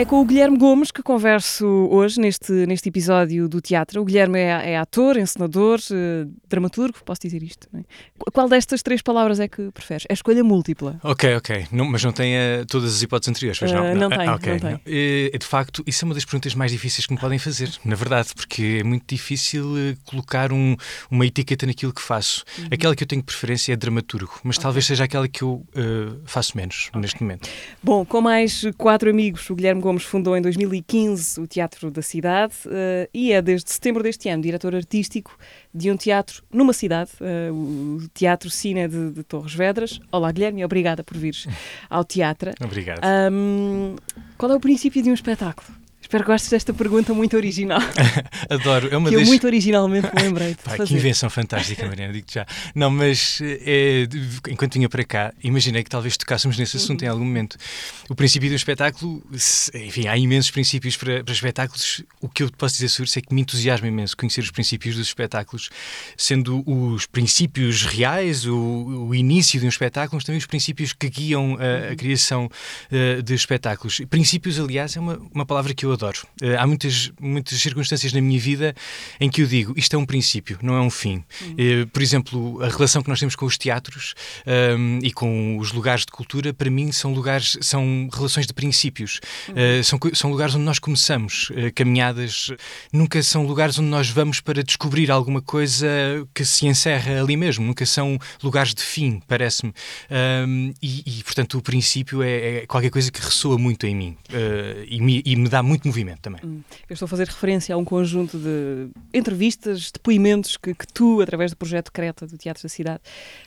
É com o Guilherme Gomes que converso hoje neste, neste episódio do teatro. O Guilherme é, é ator, encenador, eh, dramaturgo, posso dizer isto? Não é? Qual destas três palavras é que preferes? É escolha múltipla. Ok, ok. Não, mas não tem eh, todas as hipóteses anteriores, pois não? Uh, não, tem, Ah, ok. não tem. Eh, de facto, isso é uma das perguntas mais difíceis que me podem fazer, na verdade, porque é muito difícil eh, colocar um- uma etiqueta naquilo que faço. Uhum. Aquela que eu tenho preferência é dramaturgo, mas talvez seja aquela que eu eh, faço menos neste momento. Bom, com mais quatro amigos, o Guilherme Gomes fundou em 2015 o Teatro da Cidade eh, e é desde setembro deste ano diretor artístico de um teatro numa cidade, eh, o Teatro Cine de, de Torres Vedras. Olá, Guilherme, obrigada por vires ao teatro. Obrigado. Ahm, qual é o princípio de um espetáculo? Espero que gostes desta pergunta muito original, Adoro. É uma que eu das. muito originalmente me lembrei de fazer. que invenção fantástica, Mariana, digo já. Não, mas é, enquanto vinha para cá, imaginei que talvez tocássemos nesse assunto em algum momento. O princípio do espetáculo, enfim, há imensos princípios para, para espetáculos. O que eu te posso dizer sobre isso é que me entusiasma imenso conhecer os princípios dos espetáculos, sendo os princípios reais, o, o início de um espetáculo, mas também os princípios que guiam a, a criação eh, de espetáculos. Princípios, aliás, é uma, uma palavra que eu adoro. Eh, há muitas, muitas circunstâncias na minha vida em que eu digo isto é um princípio, não é um fim. Eh, por exemplo, a relação que nós temos com os teatros ehm, e com os lugares de cultura, para mim, são lugares, são relações de princípios. Eh, são, co- são lugares onde nós começamos eh, caminhadas, nunca são lugares onde nós vamos para descobrir alguma coisa que se encerra ali mesmo, nunca são lugares de fim, parece-me. Ehm, e, e, portanto, o princípio é, é qualquer coisa que ressoa muito em mim eh, e, me, e me dá muito movimento também. Eu estou a fazer referência a um conjunto de entrevistas, depoimentos que, que tu, através do projeto Creta do Teatro da Cidade,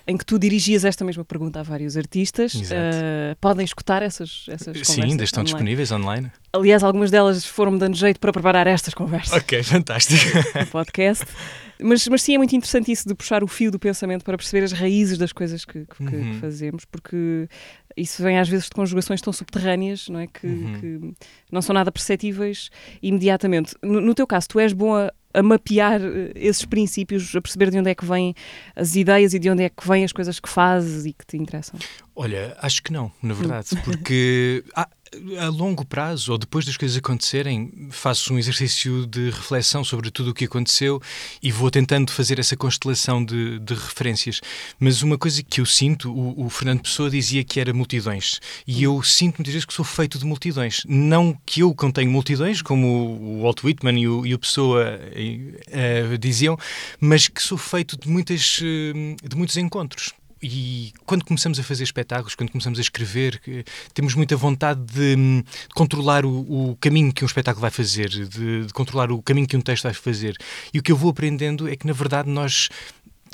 em que tu dirigias esta mesma pergunta a vários artistas, eh, podem escutar essas, essas conversas. Sim, ainda estão online. disponíveis online. Aliás, algumas delas foram-me dando jeito para preparar estas conversas Ok, fantástico. no podcast. Mas, mas sim, é muito interessante isso de puxar o fio do pensamento para perceber as raízes das coisas que, que- que Uhum. fazemos, porque isso vem às vezes de conjugações tão subterrâneas, não é? Que, Uhum. que não são nada perceptíveis imediatamente. No, no teu caso, tu és bom a, a mapear eh, esses princípios, a perceber de onde é que vêm as ideias e de onde é que vêm as coisas que fazes e que te interessam. Olha, acho que não, na verdade, porque a longo prazo, ou depois das coisas acontecerem, faço um exercício de reflexão sobre tudo o que aconteceu e vou tentando fazer essa constelação de, de referências. Mas uma coisa que eu sinto, o, o Fernando Pessoa dizia que era multidões, e eu sinto muitas vezes que sou feito de multidões. Não que eu contenho multidões, como o Walt Whitman e o, e o Pessoa eh, eh, diziam, mas que sou feito de, muitas, eh, de muitos encontros. E quando começamos a fazer espetáculos, quando começamos a escrever, temos muita vontade de, hum, de controlar o, o caminho que um espetáculo vai fazer, de, de controlar o caminho que um texto vai fazer. E o que eu vou aprendendo é que, na verdade, nós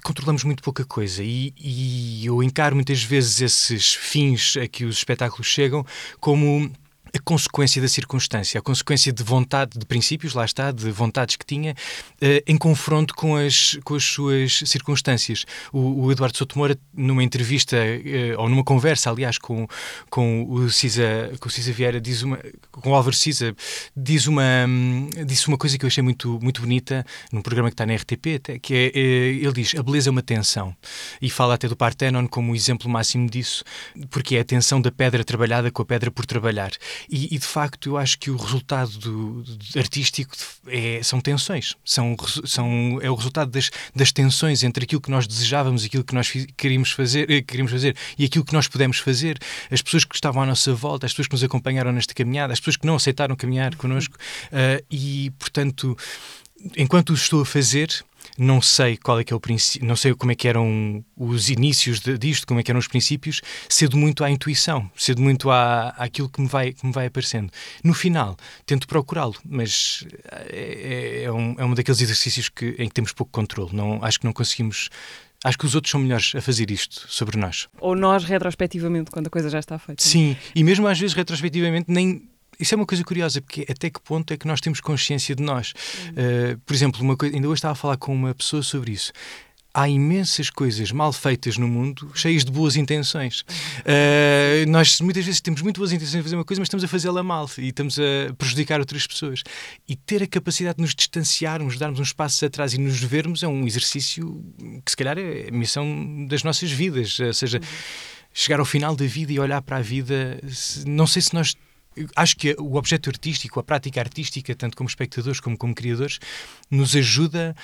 controlamos muito pouca coisa e, e eu encaro muitas vezes esses fins a que os espetáculos chegam como a consequência da circunstância, a consequência de vontade, de princípios, lá está, de vontades que tinha, eh, em confronto com as, com as suas circunstâncias. O, o Eduardo Sotomora, numa entrevista, eh, ou numa conversa, aliás, com, com, o Cisa, com o Cisa Vieira, diz uma, com o Álvaro Cisa, diz uma, hum, disse uma coisa que eu achei muito, muito bonita, num programa que está na RTP, que é, eh, ele diz, a beleza é uma tensão, e fala até do Parthenon como o exemplo máximo disso, porque é a tensão da pedra trabalhada com a pedra por trabalhar. E, e, de facto, eu acho que o resultado do, do artístico é, são tensões, são, são, é o resultado das, das tensões entre aquilo que nós desejávamos, aquilo que nós queríamos fazer, eh, queríamos fazer e aquilo que nós pudemos fazer, as pessoas que estavam à nossa volta, as pessoas que nos acompanharam nesta caminhada, as pessoas que não aceitaram caminhar connosco, eh, e, portanto, enquanto estou a fazer, não sei qual é que é o princípio, não sei como é que eram os inícios de, disto, como é que eram os princípios, cedo muito à intuição, cedo muito à, àquilo que me, vai, que me vai aparecendo. No final, tento procurá-lo, mas é, é, é um, é um daqueles exercícios que, em que temos pouco controle. Não, acho que não conseguimos. Acho que os outros são melhores a fazer isto sobre nós. Ou nós, retrospectivamente, quando a coisa já está feita. Sim, e mesmo às vezes retrospectivamente nem isso é uma coisa curiosa, porque até que ponto é que nós temos consciência de nós? Uh, por exemplo, uma coisa, ainda hoje estava a falar com uma pessoa sobre isso. há imensas coisas mal feitas no mundo, cheias de boas intenções. Uh, nós muitas vezes temos muito boas intenções de fazer uma coisa, mas estamos a fazê-la mal e estamos a prejudicar outras pessoas. E ter a capacidade de nos distanciarmos, darmos uns passos atrás e nos vermos é um exercício que, se calhar, é a missão das nossas vidas. Ou seja, chegar ao final da vida e olhar para a vida, não sei se nós acho que o objeto artístico, a prática artística, tanto como espectadores como como criadores, nos ajuda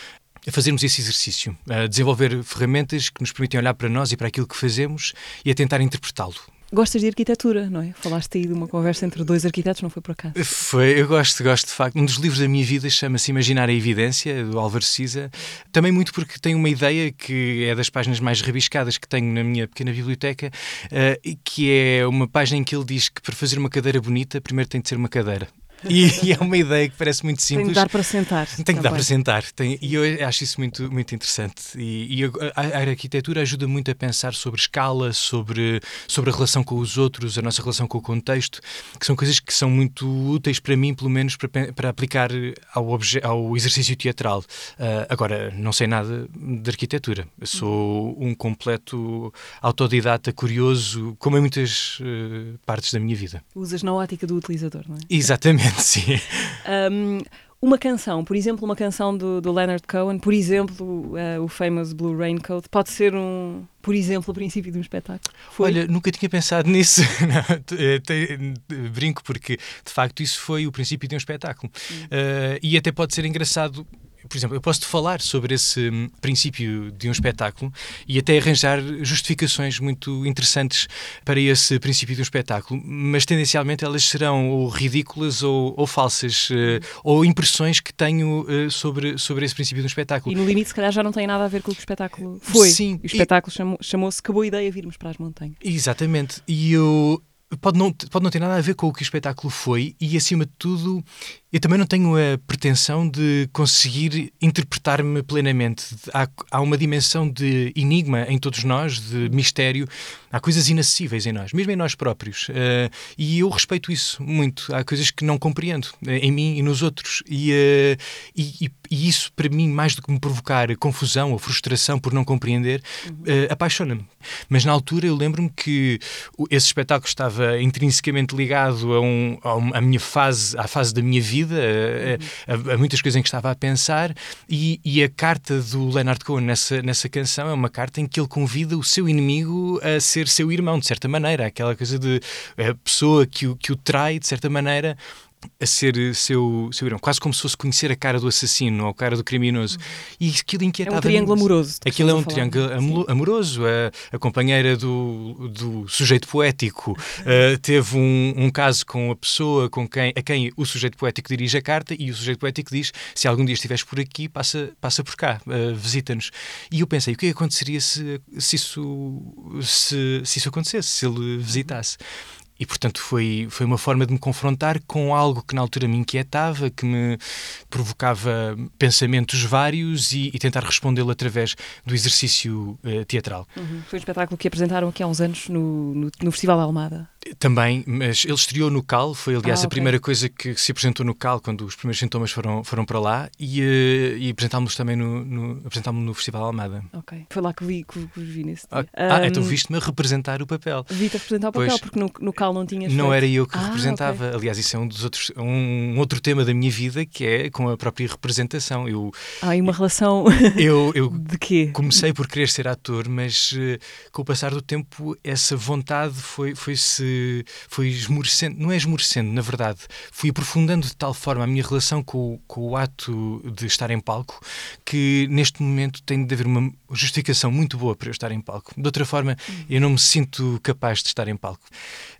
a fazermos esse exercício, a desenvolver ferramentas que nos permitem olhar para nós e para aquilo que fazemos e a tentar interpretá-lo. Gostas de arquitetura, não é? Falaste aí de uma conversa entre dois arquitetos, não foi por acaso? Foi, eu gosto, gosto de facto. Um dos livros da minha vida chama-se Imaginar a Evidência, do Álvaro Siza. Também muito porque tem uma ideia que é das páginas mais rabiscadas que tenho na minha pequena biblioteca, uh, que é uma página em que ele diz que para fazer uma cadeira bonita, primeiro tem de ser uma cadeira. E, e, é uma ideia que parece muito simples. Tem que dar para sentar. Tem que também. dar para sentar. Tem, e eu acho isso muito, muito interessante. E, e a, a, arquitetura ajuda muito a pensar sobre escala, sobre, sobre a relação com os outros, a nossa relação com o contexto, que são coisas que são muito úteis para mim, pelo menos, para, para aplicar ao, obje, ao exercício teatral. Uh, agora, não sei nada de arquitetura. Eu sou um completo autodidata, curioso, como em muitas uh, partes da minha vida. Usas na ótica do utilizador, não é? Exatamente. Sim. Um, uma canção, por exemplo, uma canção do, do Leonard Cohen, por exemplo, uh, o famous Blue Raincoat, pode ser um, por exemplo, o princípio de um espetáculo? Foi? Olha, nunca tinha pensado nisso. Não, brinco porque, de facto, isso foi o princípio de um espetáculo. Uh, e até pode ser engraçado por exemplo, eu posso-te falar sobre esse hum, princípio de um espetáculo e até arranjar justificações muito interessantes para esse princípio de um espetáculo, mas tendencialmente elas serão ou ridículas ou, ou falsas, uh, ou impressões que tenho uh, sobre, sobre esse princípio de um espetáculo. E no limite, se calhar, já não tem nada a ver com o que o espetáculo foi. Sim. O espetáculo e... chamou-se Que Boa Ideia Virmos para as Montanhas. Exatamente. E eu pode não, pode não ter nada a ver com o que o espetáculo foi e, acima de tudo, eu também não tenho a pretensão de conseguir interpretar-me plenamente. Há, há, uma dimensão de enigma em todos nós, de mistério. Há coisas inacessíveis em nós, mesmo em nós próprios. Uh, e eu respeito isso muito. Há coisas que não compreendo uh, em mim e nos outros. E, uh, e, e, isso, para mim, mais do que me provocar confusão ou frustração por não compreender, apaixona-me. Mas na altura eu lembro-me que esse espetáculo estava intrinsecamente ligado a, um, a, a minha fase, à fase da minha vida a, a, a, muitas coisas em que estava a pensar, e, e, a carta do Leonard Cohen nessa, nessa canção é uma carta em que ele convida o seu inimigo a ser seu irmão, de certa maneira, aquela coisa de a pessoa que o, que o trai, de certa maneira, a ser seu, seu irmão, quase como se fosse conhecer a cara do assassino ou a cara do criminoso. E aquilo inquietava. É um triângulo amoroso. Aquilo é um triângulo amoroso. A, a, companheira do, do sujeito poético uh, teve um, um, caso com a pessoa com quem, a quem o sujeito poético dirige a carta e o sujeito poético diz: Se algum dia estiveres por aqui, passa, passa por cá, uh, visita-nos. E eu pensei: o que aconteceria se, se, isso, se, se isso acontecesse, se ele visitasse? E, portanto, foi, foi uma forma de me confrontar com algo que na altura me inquietava, que me provocava pensamentos vários e, e tentar respondê-lo através do exercício uh, teatral. Uhum. Foi um espetáculo que apresentaram aqui há uns anos no, no, no Festival da Almada. Também, mas ele estreou no CAL, foi aliás ah, okay. a primeira coisa que se apresentou no CAL quando os primeiros sintomas foram, foram para lá e, uh, e apresentámos também no, no, apresentámos no Festival Almada. Ok, foi lá que vi, que, que vi nesse dia. Ah, um, então viste-me representar o papel. Vi-te representar o papel, pois, porque no, no CAL não tinhas Não feito. era eu que ah, representava. Okay. Aliás, isso é um dos outros, um outro tema da minha vida que é com a própria representação. Eu, ah, e uma relação eu, eu de quê? Comecei por querer ser ator, mas uh, com o passar do tempo essa vontade foi, foi esmorecendo, não é esmorecendo, na verdade, fui aprofundando de tal forma a minha relação com, com o ato de estar em palco que neste momento tem de haver uma justificação muito boa para eu estar em palco. De outra forma, eu não me sinto capaz de estar em palco.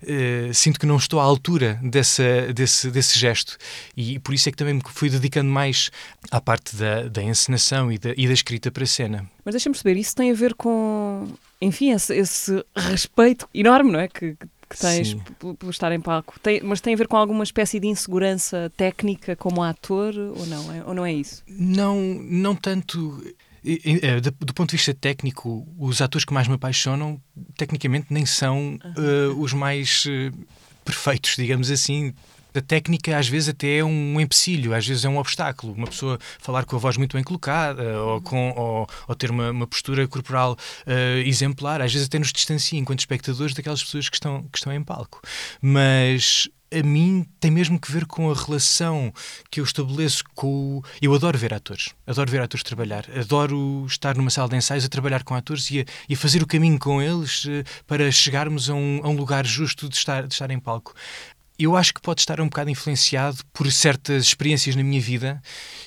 Uh, sinto que não estou à altura dessa, desse, desse gesto e por isso é que também me fui dedicando mais à parte da, da encenação e da, e da escrita para a cena. Mas deixa-me perceber, isso tem a ver com, enfim, esse, esse respeito enorme, não é? Que, que tens por estar em palco. Tem, mas tem a ver com alguma espécie de insegurança técnica como ator ou não? É, ou não é isso? Não, não tanto. É, do ponto de vista técnico, os atores que mais me apaixonam, tecnicamente, nem são uh, os mais uh, perfeitos, digamos assim A técnica às vezes até é um empecilho, às vezes é um obstáculo. Uma pessoa falar com a voz muito bem colocada ou, com, ou, ou ter uma, uma, postura corporal uh, exemplar, às vezes até nos distancia enquanto espectadores daquelas pessoas que estão, que estão em palco. Mas a mim tem mesmo que ver com a relação que eu estabeleço com. Eu adoro ver atores, adoro ver atores trabalhar, adoro estar numa sala de ensaios a trabalhar com atores e a, e a fazer o caminho com eles uh, para chegarmos a um, a um lugar justo de estar, de estar em palco eu acho que pode estar um bocado influenciado por certas experiências na minha vida.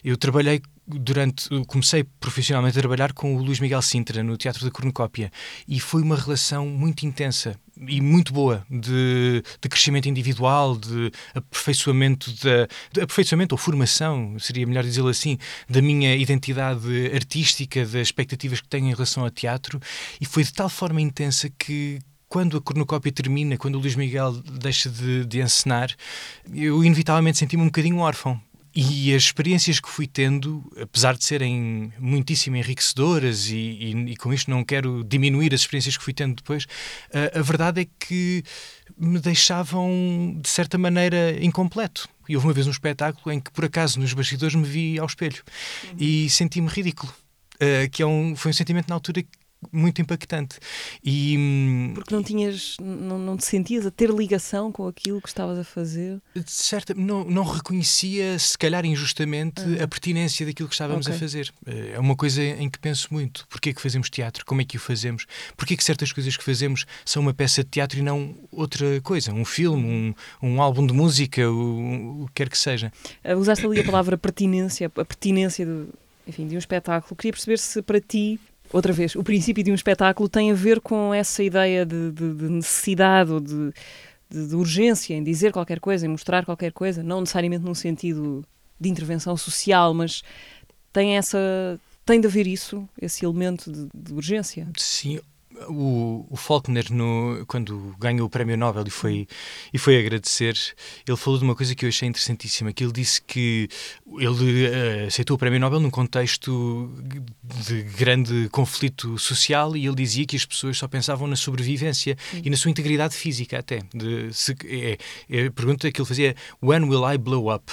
Eu trabalhei durante comecei profissionalmente a trabalhar com o Luís Miguel Sintra no Teatro da Cornucópia e foi uma relação muito intensa e muito boa de, de crescimento individual, de aperfeiçoamento da de aperfeiçoamento ou formação, seria melhor dizê-lo assim, da minha identidade artística, das expectativas que tenho em relação ao teatro e foi de tal forma intensa que quando a cornucópia termina, quando o Luís Miguel deixa de, de encenar, eu inevitavelmente senti-me um bocadinho órfão. E as experiências que fui tendo, apesar de serem muitíssimo enriquecedoras, e, e, e com isto não quero diminuir as experiências que fui tendo depois, a, a verdade é que me deixavam, de certa maneira, incompleto. E houve uma vez um espetáculo em que, por acaso, nos bastidores me vi ao espelho uhum. e senti-me ridículo. Uh, que é um, foi um sentimento na altura muito impactante. E, hum, Porque não tinhas, não, não te sentias a ter ligação com aquilo que estavas a fazer? Certa, não, não reconhecia, se calhar injustamente, ah. a pertinência daquilo que estávamos okay. a fazer. Eh, é uma coisa em que penso muito. Porquê é que fazemos teatro? Como é que o fazemos? Porquê é que certas coisas que fazemos são uma peça de teatro e não outra coisa? Um filme, um, um álbum de música, o, o que quer que seja. Uh, usaste ali a palavra pertinência, a pertinência do, enfim, de um espetáculo. Queria perceber se para ti outra vez, o princípio de um espetáculo tem a ver com essa ideia de, de, de necessidade ou de, de, urgência em dizer qualquer coisa, em mostrar qualquer coisa, não necessariamente num sentido de intervenção social, mas tem essa. Tem de haver isso, esse elemento de, urgência? Sim, o, o Faulkner, no, quando ganhou o Prémio Nobel e foi, e foi agradecer, ele falou de uma coisa que eu achei interessantíssima, que ele disse que ele uh, aceitou o Prémio Nobel num contexto de grande conflito social e ele dizia que as pessoas só pensavam na sobrevivência Sim. e na sua integridade física até. De, se, é, é, a pergunta que ele fazia When will I blow up?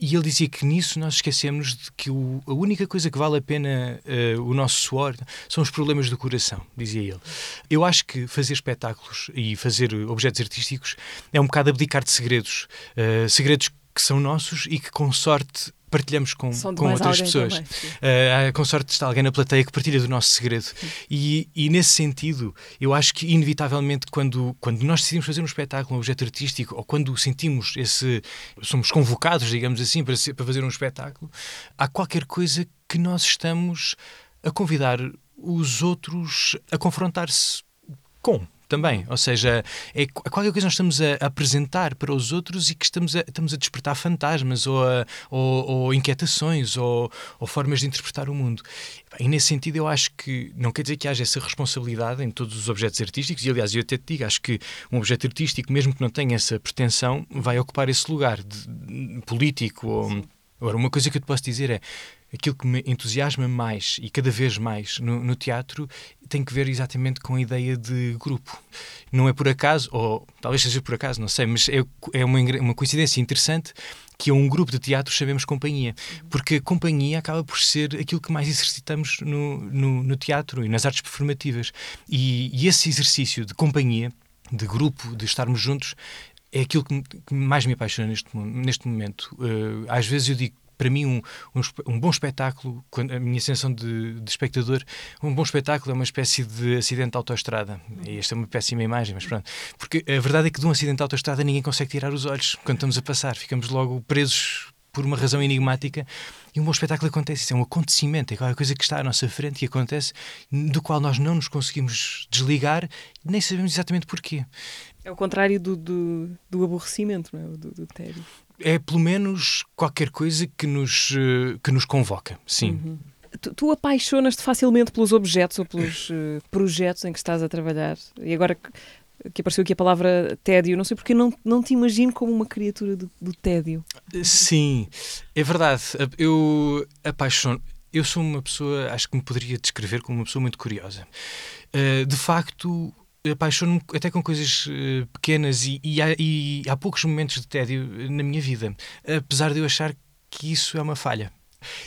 E ele dizia que nisso nós esquecemos de que o, a única coisa que vale a pena uh, o nosso suor são os problemas do coração, dizia ele. Eu acho que fazer espetáculos e fazer objetos artísticos é um bocado abdicar de segredos. Uh, segredos que são nossos e que, com sorte, partilhamos com, com outras pessoas. uh, com sorte está alguém na plateia que partilha do nosso segredo. E, e, nesse sentido, eu acho que inevitavelmente quando, quando nós decidimos fazer um espetáculo, um objeto artístico, ou quando sentimos esse. somos convocados, digamos assim, para, para fazer um espetáculo, há qualquer coisa que nós estamos a convidar os outros a confrontar-se com também. Ou seja, é qualquer coisa que nós estamos a, apresentar para os outros e que estamos a, estamos a despertar fantasmas ou, a, ou, ou inquietações ou, ou, formas de interpretar o mundo. E nesse sentido, eu acho que não quer dizer que haja essa responsabilidade em todos os objetos artísticos, e aliás, eu até te digo, acho que um objeto artístico, mesmo que não tenha essa pretensão, vai ocupar esse lugar de, de político ou. Agora, uma coisa que eu te posso dizer é aquilo que me entusiasma mais e cada vez mais no, no, teatro tem que ver exatamente com a ideia de grupo. Não é por acaso, ou talvez seja por acaso, não sei, mas é, é uma, uma coincidência interessante que a um grupo de teatro chamemos companhia, porque a companhia acaba por ser aquilo que mais exercitamos no, no, no teatro e nas artes performativas. E, e esse exercício de companhia, de grupo, de estarmos juntos, é aquilo que, mais me apaixona neste, neste momento. Uh, às vezes eu digo para mim, um, um, um, bom espetáculo, a minha sensação de, de, espectador, um bom espetáculo é uma espécie de acidente de autoestrada. E esta é uma péssima imagem, mas pronto. Porque a verdade é que de um acidente de autoestrada ninguém consegue tirar os olhos quando estamos a passar. Ficamos logo presos por uma razão enigmática. E um bom espetáculo acontece, isso é um acontecimento, é qualquer coisa que está à nossa frente e acontece, do qual nós não nos conseguimos desligar, nem sabemos exatamente porquê. É o contrário do, do, do aborrecimento, não é? Do, do tédio é pelo menos qualquer coisa que nos, eh, que nos convoca, sim. Uhum. Tu, tu apaixonas-te facilmente pelos objetos ou pelos uh, projetos em que estás a trabalhar. E agora que, que, apareceu aqui a palavra tédio, não sei porque não, não te imagino como uma criatura do, do tédio. Sim, é verdade. Eu apaixono. Eu sou uma pessoa, acho que me poderia descrever como uma pessoa muito curiosa. Uh, de facto, apaixono-me até com coisas uh, pequenas e, e, há, e há poucos momentos de tédio na minha vida, apesar de eu achar que isso é uma falha.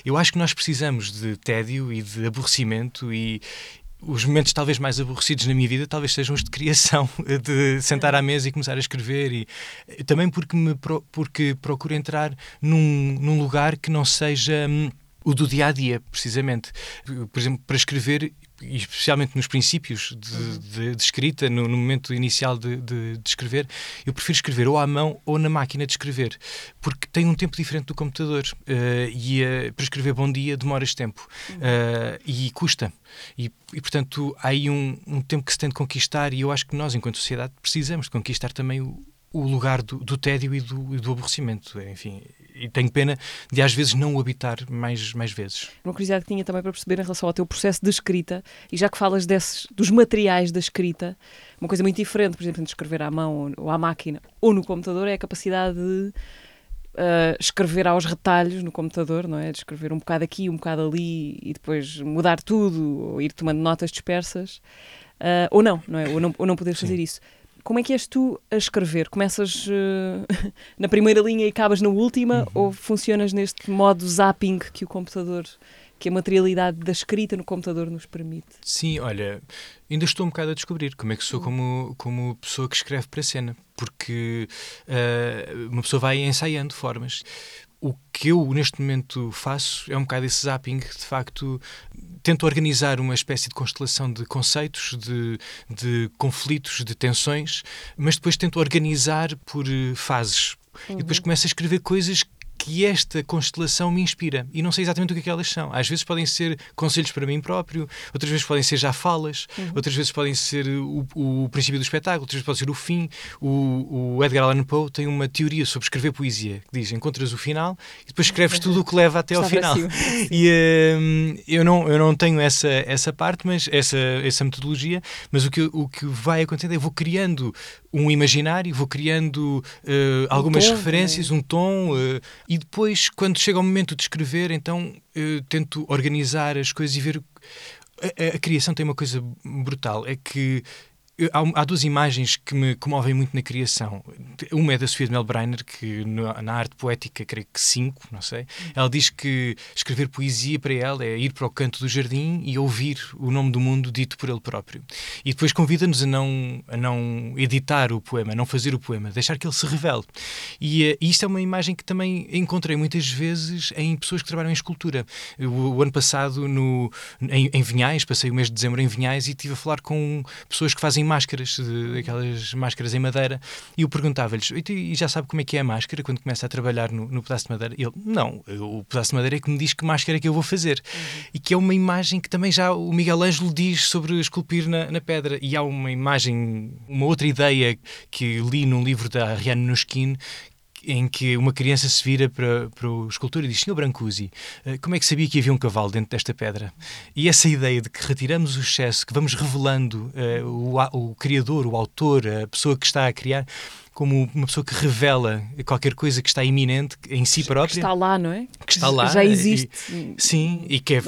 Eu acho que nós precisamos de tédio e de aborrecimento e, os momentos talvez mais aborrecidos na minha vida talvez sejam os de criação, de sentar à mesa e começar a escrever e também porque me porque procuro entrar num, num lugar que não seja hum, o do dia a dia, precisamente. Por exemplo, para escrever, e especialmente nos princípios de, uhum. de, de escrita, no, no, momento inicial de, de, escrever, eu prefiro escrever ou à mão ou na máquina de escrever, porque tem um tempo diferente do computador. Uh, e uh, para escrever bom dia demoras tempo uh, e custa. E, e portanto, há aí um, um, tempo que se tem de conquistar, e eu acho que nós, enquanto sociedade, precisamos de conquistar também o, o lugar do, do tédio e do, e do aborrecimento. Enfim, e tenho pena de às vezes não o habitar mais, mais vezes. Uma curiosidade que tinha também para perceber em relação ao teu processo de escrita, e já que falas desses, dos materiais da escrita, uma coisa muito diferente, por exemplo, de escrever à mão ou à máquina ou no computador, é a capacidade de uh, escrever aos retalhos no computador, não é? De escrever um bocado aqui, um bocado ali e depois mudar tudo, ou ir tomando notas dispersas. Uh, ou não, não é? Ou não, ou não poder fazer isso. Como é que és tu a escrever? Começas uh, na primeira linha e acabas na última? Uhum. Ou funcionas neste modo zapping que o computador, que a materialidade da escrita no computador nos permite? Sim, olha, ainda estou um bocado a descobrir como é que sou como, como pessoa que escreve para a cena. Porque uh, uma pessoa vai ensaiando formas o que eu neste momento faço é um bocado esse zapping, de facto, tento organizar uma espécie de constelação de conceitos, de, de conflitos, de tensões, mas depois tento organizar por eh, fases. Uhum. E depois uhum. começo a escrever coisas que esta constelação me inspira. E não sei exatamente o que, é que elas são. Às vezes podem ser conselhos para mim próprio, outras vezes podem ser já falas, uhum. outras vezes podem ser o, o, princípio do espetáculo, outras vezes pode ser o fim. O, o, Edgar Allan Poe tem uma teoria sobre escrever poesia que diz: encontras o final e depois escreves tudo o que leva até ao final. E hum, eu, não, eu não tenho essa, essa parte, mas essa, essa metodologia, mas o que, o que vai acontecendo é eu vou criando um imaginário, vou criando uh, algumas um tom, referências, um tom, uh, e depois, quando chega o momento de escrever, então uh, tento organizar as coisas e ver. A, a, criação tem uma coisa brutal, é que Há, há, duas imagens que me comovem muito na criação. Uma é da Sofia de Melbreiner, que na, arte poética, creio que cinco, não sei. Ela diz que escrever poesia para ela é ir para o canto do jardim e ouvir o nome do mundo dito por ele próprio. E depois convida-nos a não, a não editar o poema, a não fazer o poema, deixar que ele se revele. E, eh, e isto é uma imagem que também encontrei muitas vezes em pessoas que trabalham em escultura. O, o ano passado, no, em, em Vinhais, passei o mês de dezembro em Vinhais e estive a falar com pessoas que fazem máscaras, de, aquelas máscaras em madeira, e eu perguntava-lhes: e já sabe como é que é a máscara quando começa a trabalhar no, no pedaço de madeira? E ele: Não, o pedaço de madeira é que me diz que máscara é que eu vou fazer. Uhum. E que é uma imagem que também já o Miguel Ângelo diz sobre esculpir na, na pedra. E há uma imagem, uma outra ideia que li num livro da Ariane Nuskin em que uma criança se vira para, para o escultor e diz: Senhor Brancusi, eh, como é que sabia que havia um cavalo dentro desta pedra? E essa ideia de que retiramos o excesso, que vamos revelando uh, o, o criador, o autor, a pessoa que está a criar, como uma pessoa que revela qualquer coisa que está iminente em si própria. Que está lá, não é? Que está lá. Já existe. E, sim, e que é,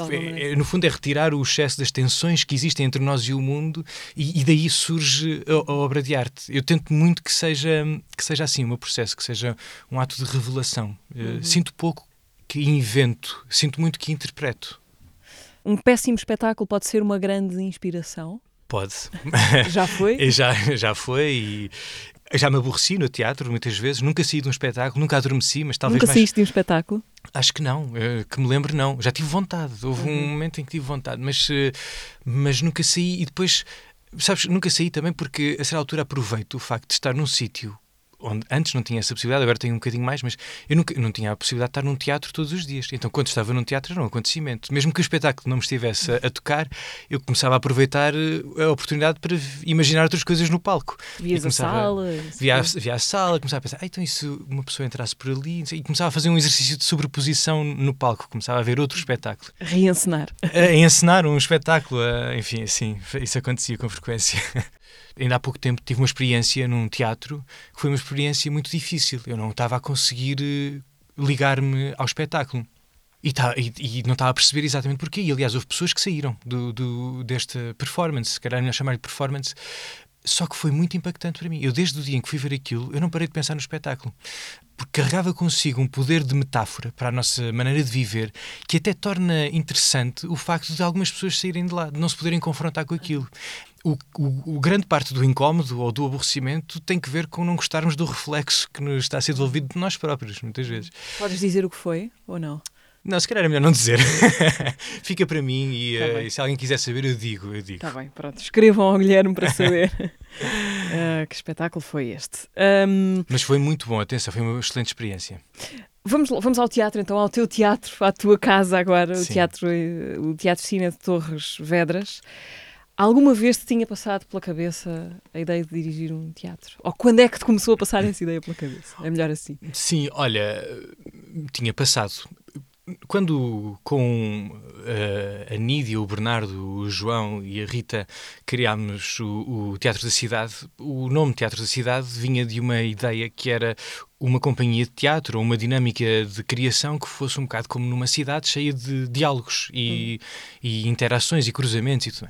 é, no fundo é retirar o excesso das tensões que existem entre nós e o mundo e, e daí surge a, a, obra de arte. Eu tento muito que seja, que seja assim, um processo, que seja um ato de revelação. Eh, uhum. Sinto pouco que invento, sinto muito que interpreto. Um péssimo espetáculo pode ser uma grande inspiração? Pode. Já foi? já, já foi e já me aborreci no teatro muitas vezes, nunca saí de um espetáculo, nunca adormeci, mas talvez. Nunca mais... saíste de um espetáculo? Acho que não, eh, que me lembro, não. Já tive vontade, houve uhum. um momento em que tive vontade, mas, eh, mas nunca saí e depois. Sabes, nunca saí também porque a certa altura aproveito o facto de estar num sítio onde antes não tinha essa possibilidade, agora tenho um bocadinho mais, mas eu nunca não tinha a possibilidade de estar num teatro todos os dias. Então, quando estava num teatro, era um acontecimento. Mesmo que o espetáculo não me estivesse a, a tocar, eu começava a aproveitar eh, a oportunidade para imaginar outras coisas no palco. Vias a sala. Via, a, via a sala, começava a pensar, ah, então e se uma pessoa entrasse por ali? E começava a fazer um exercício de sobreposição no palco, começava a ver outro espetáculo. Reencenar. A encenar um espetáculo, enfim, assim, isso acontecia com frequência. Ainda há pouco tempo tive uma experiência num teatro que foi uma experiência muito difícil. Eu não estava a conseguir eh, ligar-me ao espetáculo. E, tá, e, e, não estava a perceber exatamente porquê. E, aliás, houve pessoas que saíram do, do, desta performance, se calhar não chamar de performance, Só que foi muito impactante para mim. Eu, desde o dia em que fui ver aquilo, eu não parei de pensar no espetáculo. Porque carregava consigo um poder de metáfora para a nossa maneira de viver que até torna interessante o facto de algumas pessoas saírem de lá, de não se poderem confrontar com aquilo. O, o, o, grande parte do incómodo ou do aborrecimento tem que ver com não gostarmos do reflexo que nos está a ser devolvido de nós próprios, muitas vezes. Podes dizer o que foi ou não? Não, se calhar é melhor não dizer. Fica para mim e, tá uh, se alguém quiser saber, eu digo. Eu digo. Está bem, pronto. Escrevam ao Guilherme para saber uh, que espetáculo foi este. Um... Mas foi muito bom, atenção, foi uma excelente experiência. Vamos, vamos ao teatro, então, ao teu teatro, à tua casa agora, o teatro, eh, o teatro Cine de Torres Vedras. Alguma vez te tinha passado pela cabeça a ideia de dirigir um teatro? Ou quando é que te começou a passar essa ideia pela cabeça? É melhor assim. Sim, olha, tinha passado quando com uh, a Nídia, o Bernardo, o João e a Rita criámos o, o, Teatro da Cidade, o nome Teatro da Cidade vinha de uma ideia que era uma companhia de teatro ou uma dinâmica de criação que fosse um bocado como numa cidade cheia de diálogos e, hum. e interações e cruzamentos e tudo.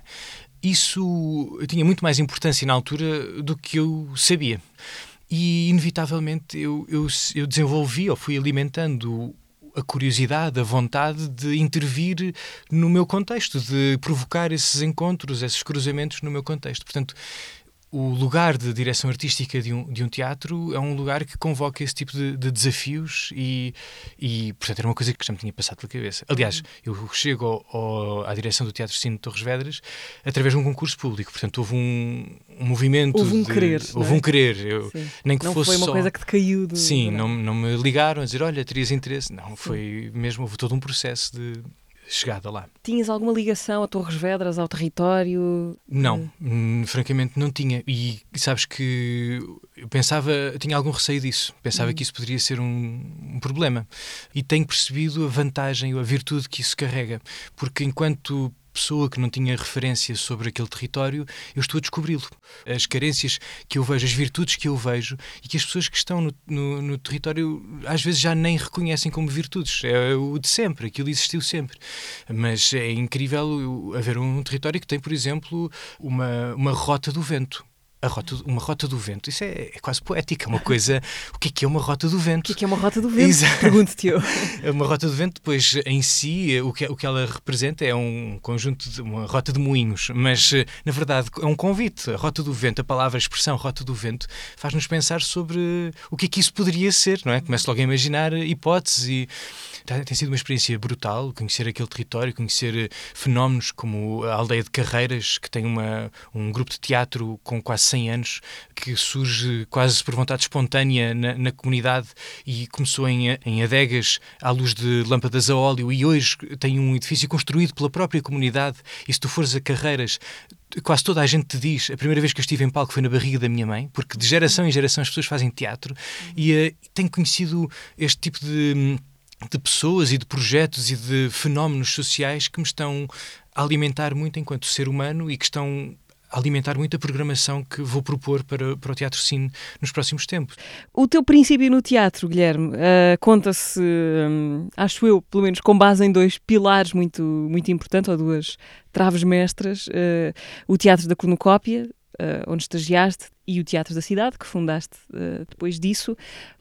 Isso tinha muito mais importância na altura do que eu sabia. E, inevitavelmente, eu, eu, eu desenvolvi ou fui alimentando a curiosidade, a vontade de intervir no meu contexto, de provocar esses encontros, esses cruzamentos no meu contexto. Portanto, o lugar de direção artística de um, de um teatro é um lugar que convoca esse tipo de, de desafios e, e, portanto, era uma coisa que já me tinha passado pela cabeça. Aliás, eu chego ao, ao, à direção do Teatro Cine de Torres Vedras através de um concurso público, portanto, houve um, um movimento. Houve um de, querer. Houve é? um querer. Eu, nem que não fosse foi uma só... coisa que te caiu do. Sim, não, não me ligaram a dizer, olha, terias interesse. Não, foi Sim. mesmo, houve todo um processo de chegada lá. Tinhas alguma ligação a Torres Vedras, ao território? Não, hum, francamente não tinha. E sabes que eu pensava, tinha algum receio disso. Pensava hum. que isso poderia ser um, um, problema. E tenho percebido a vantagem, a virtude que isso carrega. Porque enquanto pessoa que não tinha referência sobre aquele território, eu estou a descobri-lo. As carências que eu vejo, as virtudes que eu vejo e que as pessoas que estão no, no, no, território às vezes já nem reconhecem como virtudes. É o de sempre, aquilo existiu sempre. Mas é incrível haver um território que tem, por exemplo, uma, uma rota do vento rota, uma rota do vento. Isso é, é, quase poética, uma coisa. O que é que é uma rota do vento? O que é, que é uma rota do vento? Pergunto-te eu. uma rota do vento, depois em si, o que, o que ela representa é um conjunto de uma rota de moinhos, mas na verdade é um convite. A rota do vento, a palavra, a expressão rota do vento, faz-nos pensar sobre o que é que isso poderia ser, não é? Começo logo a imaginar hipóteses e tem sido uma experiência brutal conhecer aquele território, conhecer fenómenos como a aldeia de Carreiras, que tem uma, um grupo de teatro com quase 100 anos, que surge quase por vontade espontânea na, na comunidade e começou em, em adegas à luz de lâmpadas a óleo e hoje tem um edifício construído pela própria comunidade. E se tu fores a Carreiras, quase toda a gente te diz, a primeira vez que eu estive em palco foi na barriga da minha mãe, porque de geração em geração as pessoas fazem teatro e uh, tenho conhecido este tipo de de pessoas e de projetos e de fenómenos sociais que me estão a alimentar muito enquanto ser humano e que estão alimentar muito a programação que vou propor para, para o Teatro Cine nos próximos tempos. O teu princípio no teatro, Guilherme, uh, conta-se, um, acho eu, pelo menos com base em dois pilares muito, muito importantes, ou duas traves mestras, uh, o Teatro da Cornucópia, uh, onde estagiaste, e o Teatro da Cidade, que fundaste uh, depois disso.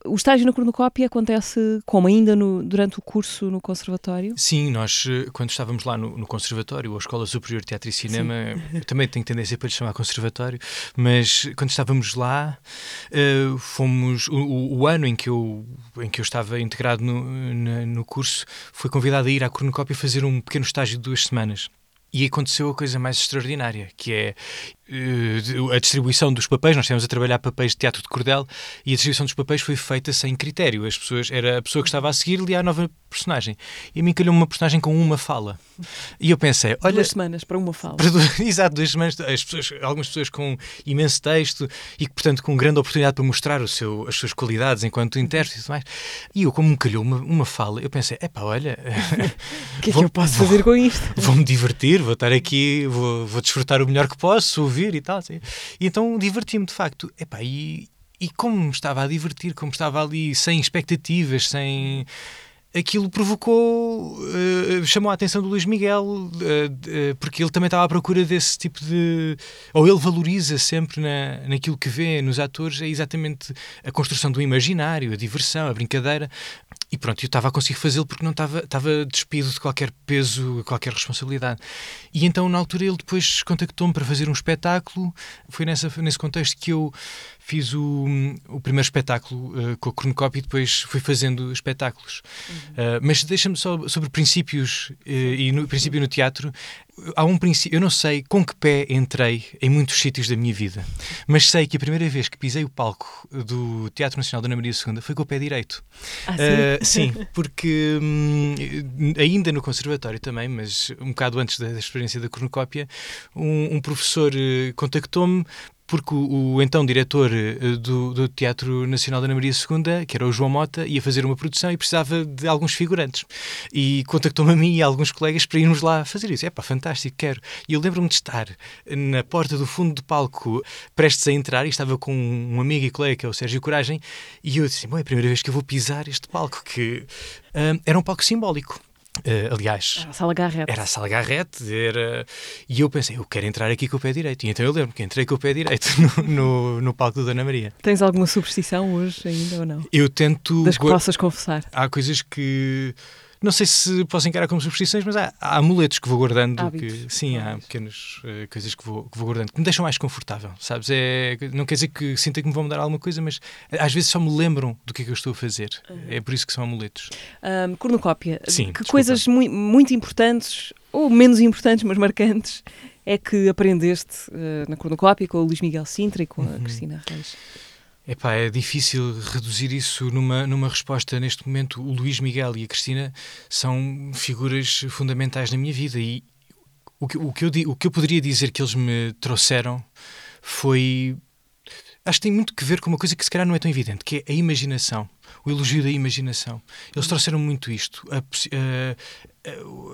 O estágio na cornucópia acontece como ainda no, durante o curso no Conservatório? Sim, nós, eh, quando estávamos lá no, no Conservatório, ou Escola Superior de Teatro e Cinema, também tenho tendência para lhe chamar Conservatório, mas quando estávamos lá, uh, fomos. O, o, ano em que, eu, em que eu estava integrado no, na, no curso, foi convidado a ir à cornucópia fazer um pequeno estágio de duas semanas. E aconteceu a coisa mais extraordinária, que é a distribuição dos papéis. Nós estivemos a trabalhar papéis de teatro de cordel e a distribuição dos papéis foi feita sem critério. As pessoas, era a pessoa que estava a seguir lia a nova personagem. E a mim calhou uma personagem com uma fala. E eu pensei, olha... Duas semanas para uma fala. Para duas, exato, duas semanas. As pessoas, algumas pessoas com imenso texto e, portanto, com grande oportunidade para mostrar o seu, as suas qualidades enquanto intérprete e tudo mais. E eu, como me calhou uma, uma fala, eu pensei, epá, olha... O que é que eu posso fazer com isto? Vou-me divertir, vou estar aqui, vou, vou desfrutar o melhor que posso, ouvir e tal. Assim. E então diverti-me, de facto. Epá, e, e como me estava a divertir, como estava ali sem expectativas, sem aquilo provocou, uh, chamou a atenção do Luís Miguel, uh, uh, porque ele também estava à procura desse tipo de. Ou ele valoriza sempre na, naquilo que vê nos atores, é exatamente a construção do imaginário, a diversão, a brincadeira. E pronto, eu estava a conseguir fazê-lo porque não estava, estava despido de qualquer peso, qualquer responsabilidade. E então, na altura, ele depois contactou-me para fazer um espetáculo. Foi nessa, nesse contexto que eu fiz o, o primeiro espetáculo uh, com a Cronocópia e depois fui fazendo espetáculos. Uhum. Uh, mas deixa-me só sobre princípios uh, e no princípio no teatro. Há um princípio, eu não sei com que pé entrei em muitos sítios da minha vida, mas sei que a primeira vez que pisei o palco do Teatro Nacional da Ana Maria II foi com o pé direito. Ah, sim? sim, porque hum, ainda no conservatório também, mas um bocado antes da, da experiência da cronocópia, um, um professor contactou-me porque o, o, então diretor eh, do, do, Teatro Nacional da Ana Maria II, que era o João Mota, ia fazer uma produção e precisava de alguns figurantes. E contactou-me a mim e a alguns colegas para irmos lá fazer isso. É pá, fantástico, quero. E eu lembro-me de estar na porta do fundo do palco, prestes a entrar, e estava com um amigo e colega, que é o Sérgio Coragem, e eu disse: Bom, é a primeira vez que eu vou pisar este palco, que um, era um palco simbólico. Uh, aliás, era a sala Garrett. Era a sala Garrett, era... e eu pensei, eu quero entrar aqui com o pé direito. E então eu lembro que entrei com o pé direito no, no, no palco do Dona Maria. Tens alguma superstição hoje ainda ou não? Eu tento. Das que possas confessar. Há coisas que não sei se posso encarar como superstições, mas há, há amuletos que vou guardando. Que, sim, há pequenas uh, coisas que vou, que vou guardando que me deixam mais confortável, sabes? É, não quer dizer que sinta que me vão mudar alguma coisa, mas às vezes só me lembram do que é que eu estou a fazer. Uhum. É por isso que são amuletos. Um, cornucópia, sim, que desculpa. coisas mu muito importantes, ou menos importantes, mas marcantes, é que aprendeste uh, na cornucópia com o Luís Miguel Sintra e com a uhum. Cristina Reis? Epá, é difícil reduzir isso numa, numa resposta. Neste momento, o Luís Miguel e a Cristina são figuras fundamentais na minha vida e o que, o que, eu, o que eu poderia dizer que eles me trouxeram foi. Acho que tem muito que ver com uma coisa que se calhar não é tão evidente, que é a imaginação, o elogio da imaginação. Eles trouxeram muito isto, a,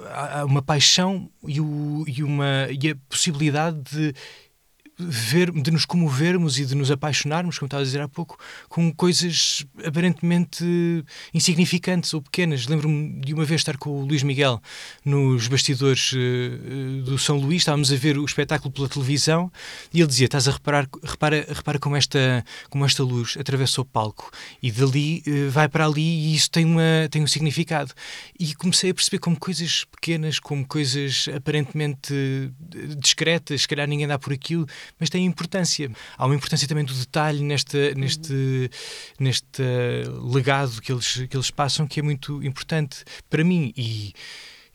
a, a, uma paixão e, o, e, uma, e a possibilidade de ver, de nos comovermos e de nos apaixonarmos, como estava a dizer há pouco, com coisas aparentemente insignificantes ou pequenas. Lembro-me de uma vez estar com o Luís Miguel nos bastidores uh, do São Luís, estávamos a ver o espetáculo pela televisão e ele dizia: Estás a reparar, repara, repara como esta, como esta luz atravessa o palco e dali uh, vai para ali e isso tem, uma, tem um significado. E comecei a perceber como coisas pequenas, como coisas aparentemente discretas, se calhar ninguém dá por aquilo mas tem importância. Há uma importância também do detalhe neste, neste, neste legado que eles, que eles passam que é muito importante para mim e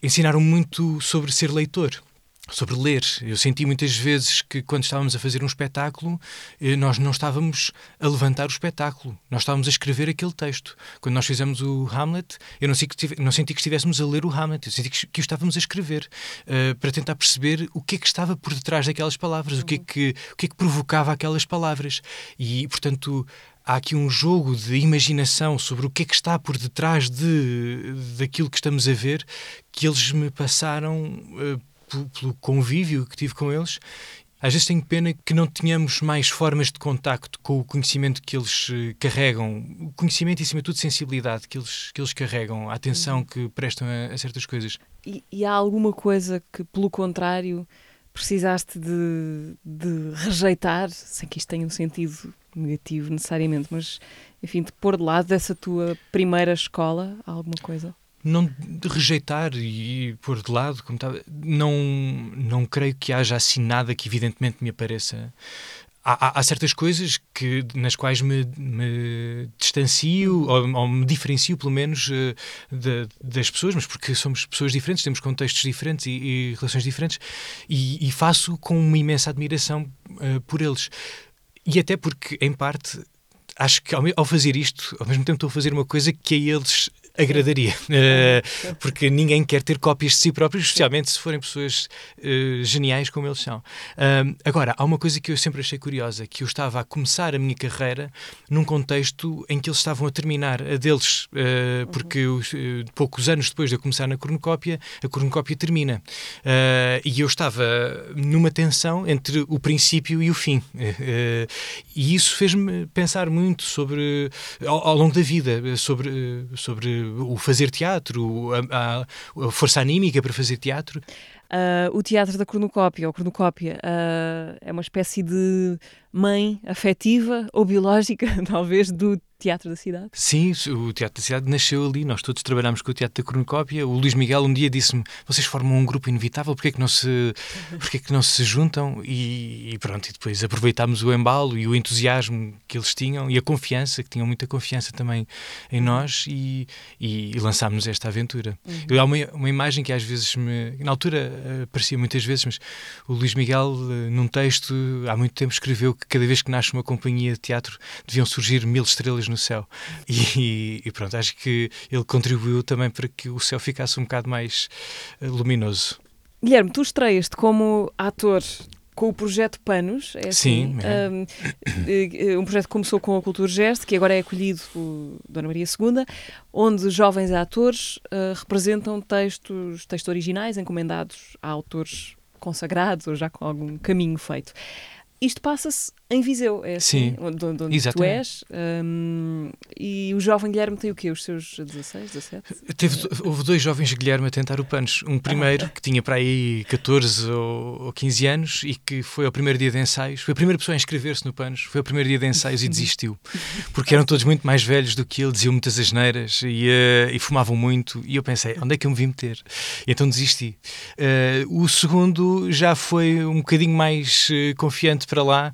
ensinaram muito sobre ser leitor sobre ler. Eu senti muitas vezes que quando estávamos a fazer um espetáculo, eh, nós não estávamos a levantar o espetáculo, nós estávamos a escrever aquele texto. Quando nós fizemos o Hamlet, eu não, senti que, não senti que estivéssemos a ler o Hamlet, eu senti que, que o estávamos a escrever uh, para tentar perceber o que é que estava por detrás daquelas palavras, uhum. o, que é que, o que é que provocava aquelas palavras. E, portanto, há aqui um jogo de imaginação sobre o que é que está por detrás de, daquilo que estamos a ver que eles me passaram uh, pelo convívio que tive com eles às vezes tenho pena que não tenhamos mais formas de contacto com o conhecimento que eles eh, carregam, o conhecimento e, acima de tudo, sensibilidade que eles, que eles carregam, a atenção uhum. que prestam a, a certas coisas. E, e, há alguma coisa que, pelo contrário, precisaste de, de rejeitar, sem que isto tenha um sentido negativo necessariamente, mas, enfim, de pôr de lado dessa tua primeira escola, alguma coisa? Não rejeitar e pôr de lado, como estava, não, não creio que haja assim nada que evidentemente me apareça. Há, há, há certas coisas que, nas quais me, me distancio ou, ou, me diferencio, pelo menos, uh, de, das pessoas, mas porque somos pessoas diferentes, temos contextos diferentes e, e relações diferentes, e, e, faço com uma imensa admiração uh, por eles. E até porque, em parte, acho que ao, ao, fazer isto, ao mesmo tempo estou a fazer uma coisa que a eles agradaria, uh, porque ninguém quer ter cópias de si próprios, especialmente se forem pessoas uh, geniais como eles são. Uh, agora, há uma coisa que eu sempre achei curiosa, que eu estava a começar a minha carreira num contexto em que eles estavam a terminar a deles, porque os, poucos anos depois de eu começar na cornucópia, a cornucópia termina. e eu estava numa tensão entre o princípio e o fim. e isso fez-me pensar muito sobre, ao, ao longo da vida, sobre, sobre o fazer teatro, a, a, força anímica para fazer teatro? Uh, o teatro da cornucópia, ou cornucópia, uh, é uma espécie de mãe afetiva ou biológica, talvez, do Teatro da Cidade? Sim, o Teatro da Cidade nasceu ali. Nós todos trabalhámos com o Teatro da Cornucópia. O Luís Miguel um dia disse-me: vocês formam um grupo inevitável, porquê é que não se, porquê é que não se juntam? E, e, pronto, e depois aproveitámos o embalo e o entusiasmo que eles tinham e a confiança, que tinham muita confiança também em nós e, e, e lançámos esta aventura. Uhum. Há uma, uma imagem que às vezes me. Na altura aparecia muitas vezes, mas o Luís Miguel, eh, num texto, há muito tempo escreveu que cada vez que nasce uma companhia de teatro deviam surgir mil estrelas no céu. E, e, pronto, acho que ele contribuiu também para que o céu ficasse um bocado mais uh, luminoso. Guilherme, tu estreias-te como ator com o projeto Panos, é assim, Sim, é. Um, eh, um, projeto que começou com a Cultura Geste, que agora é acolhido por Dona Maria II, onde jovens atores uh, representam textos, textos originais encomendados a autores consagrados ou já com algum caminho feito. Isto passa-se em Viseu, é assim, Sim, onde, onde tu és. Um, e o jovem Guilherme tem o quê? Os seus 16, 17? Teve, houve dois jovens Guilherme a tentar o Panos. Um primeiro, ah, que tinha para aí 14 ou, ou 15 anos e que foi ao primeiro dia de ensaios. Foi a primeira pessoa a inscrever-se no Panos. Foi o primeiro dia de ensaios e desistiu. Porque eram todos muito mais velhos do que ele, diziam muitas asneiras e, uh, e fumavam muito. E eu pensei, onde é que eu me vim meter? E então desisti. Uh, o segundo já foi um bocadinho mais uh, confiante para lá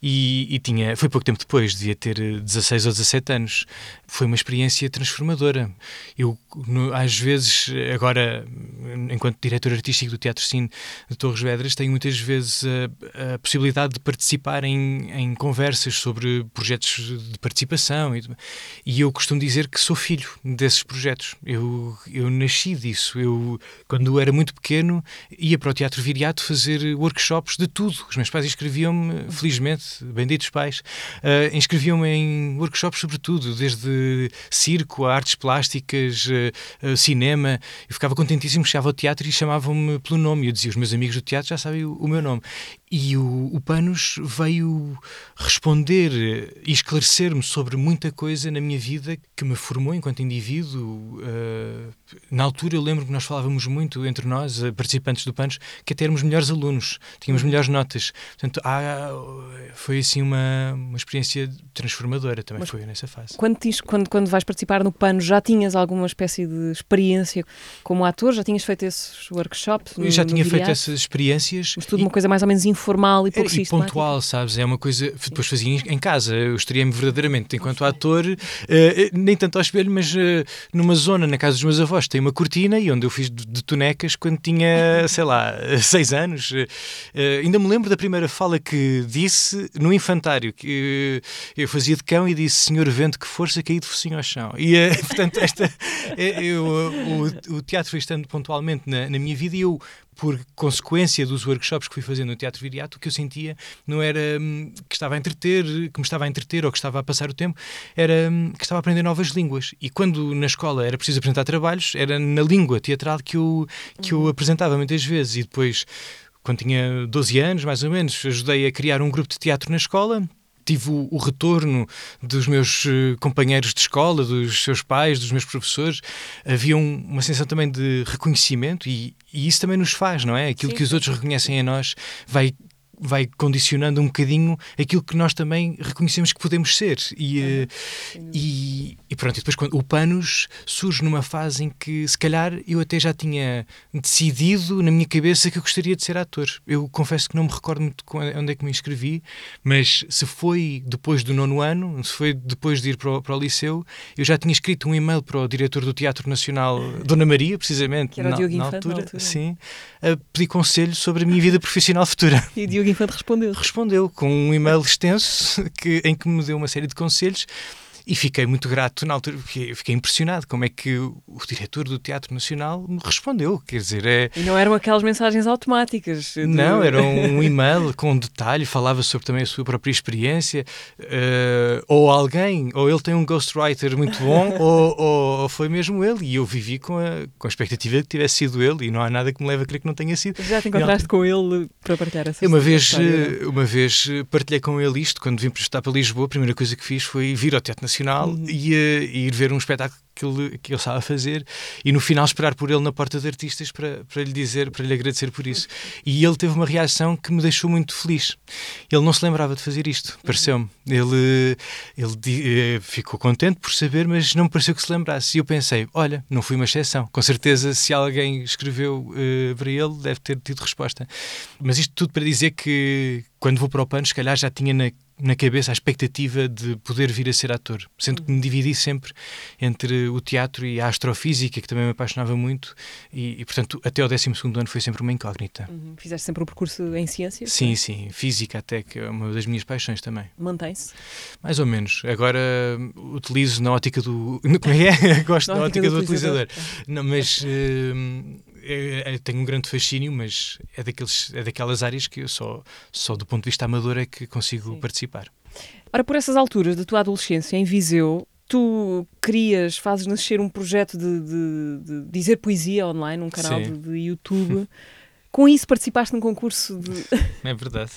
e, e, tinha, foi pouco tempo depois, devia ter 16 ou 17 anos. Foi uma experiência transformadora. Eu, no, às vezes, agora, enquanto diretor artístico do Teatro Cine de Torres Vedras, tenho muitas vezes a, a possibilidade de participar em, em, conversas sobre projetos de participação e, e, eu costumo dizer que sou filho desses projetos. Eu, eu nasci disso. Eu, quando era muito pequeno, ia para o Teatro Viriato fazer workshops de tudo. Os meus pais inscreviam-me, felizmente, benditos pais, uh, inscreviam-me em workshops sobre tudo, desde circo, a artes plásticas, uh, cinema. Eu ficava contentíssimo, chegava ao teatro e chamavam-me pelo nome. Eu dizia, os meus amigos do teatro já sabem o, o meu nome. E o, o Panos veio responder e esclarecer-me sobre muita coisa na minha vida que me formou enquanto indivíduo. Uh, na altura eu lembro que nós falávamos muito entre nós, participantes do Panos, que até éramos melhores alunos, tínhamos melhores notas. Portanto, há, foi assim uma, uma experiência transformadora também Mas foi nessa fase. Quando, quando, quando vais participar no Panos, já tinhas alguma espécie de experiência como ator? Já tinhas feito esses workshops? No, eu já tinha feito essas experiências. Mas tudo e... uma coisa mais ou menos informal e pouco e pontual, sabes? É uma coisa. Depois fazia em casa. Eu estreiei-me verdadeiramente enquanto ator, uh, nem tanto ao espelho, mas uh, numa zona na casa dos meus avós tem uma cortina e onde eu fiz de, de tonecas quando tinha, sei lá, seis anos. Uh, ainda me lembro da primeira fala que disse no infantário, que eu fazia de cão e disse: Senhor vento, que força, caí de focinho ao chão. E, portanto, esta, eu, o, o teatro foi estando pontualmente na, na minha vida e eu por consequência dos workshops que fui fazendo no Teatro Viriato, o que eu sentia não era hum, que estava a entreter, que me estava a entreter ou que estava a passar o tempo, era hum, que estava a aprender novas línguas. E quando na escola era preciso apresentar trabalhos, era na língua teatral que eu, que eu uhum. apresentava muitas vezes. E depois, quando tinha 12 anos, mais ou menos, ajudei a criar um grupo de teatro na escola tive o, o, retorno dos meus uh, companheiros de escola, dos seus pais, dos meus professores, havia um, uma sensação também de reconhecimento e, e, isso também nos faz, não é? Aquilo sim, que os outros reconhecem em nós vai vai condicionando um bocadinho aquilo que nós também reconhecemos que podemos ser. E, uhum. e, e, pronto, e depois quando o Panos surge numa fase em que se calhar eu até já tinha decidido na minha cabeça que eu gostaria de ser ator. Eu confesso que não me recordo muito onde é que me inscrevi, mas se foi depois do nono ano, se foi depois de ir para o, para o liceu, eu já tinha escrito um e-mail para o diretor do Teatro Nacional, Dona Maria, precisamente, na, na, altura, na, altura, sim, a pedir conselho sobre a minha vida profissional futura. E Diogo Infante respondeu. Respondeu com um e-mail extenso que, em que me deu uma série de conselhos e fiquei muito grato na altura, porque fiquei impressionado como é que o, diretor do Teatro Nacional me respondeu. Quer dizer, é. E não eram aquelas mensagens automáticas. Não, era um e-mail com detalhe, falava sobre também a sua própria experiência. Uh, ou alguém, ou ele tem um ghostwriter muito bom, ou, ou, foi mesmo ele. E eu vivi com a, com a expectativa de que tivesse sido ele, e não há nada que me leve a crer que não tenha sido. Já te encontraste com ele para partilhar essa uma vez eh, Uma vez partilhei com ele isto, quando vim para estar para Lisboa, a primeira coisa que fiz foi vir ao Teatro Nacional Nacional uhum. e, uh, ir ver um espetáculo que ele, que ele estava a fazer e no final esperar por ele na porta de artistas para, para lhe dizer, para lhe agradecer por isso. E ele teve uma reação que me deixou muito feliz. Ele não se lembrava de fazer isto, pareceu-me. Ele, ele eh, ficou contente por saber, mas não me pareceu que se lembrasse. E eu pensei, olha, não fui uma exceção. Com certeza, se alguém escreveu uh, para ele, deve ter tido resposta. Mas isto tudo para dizer que quando vou para o pano, se calhar já tinha na na cabeça a expectativa de poder vir a ser ator, sendo que me dividi sempre entre o teatro e a astrofísica, que também me apaixonava muito, e, e portanto até ao 12 ano foi sempre uma incógnita. Uhum. Fizeste sempre o um percurso em ciências? Sim, sim, física até, que é uma das minhas paixões também. Mantém-se? Mais ou menos. Agora utilizo na ótica do. Como é? é? Gosto na ótica, ótica do, do, utilizador. utilizador. Não, mas. Uh, é, tenho um grande fascínio, mas é, daqueles, é daquelas áreas que eu só, só do ponto de vista amador é que consigo Sim. participar. Ora, por essas alturas da tua adolescência em Viseu, tu crias, fazes nascer um projeto de, de, de dizer poesia online, um canal de, de, YouTube. Com isso participaste num concurso de. É verdade.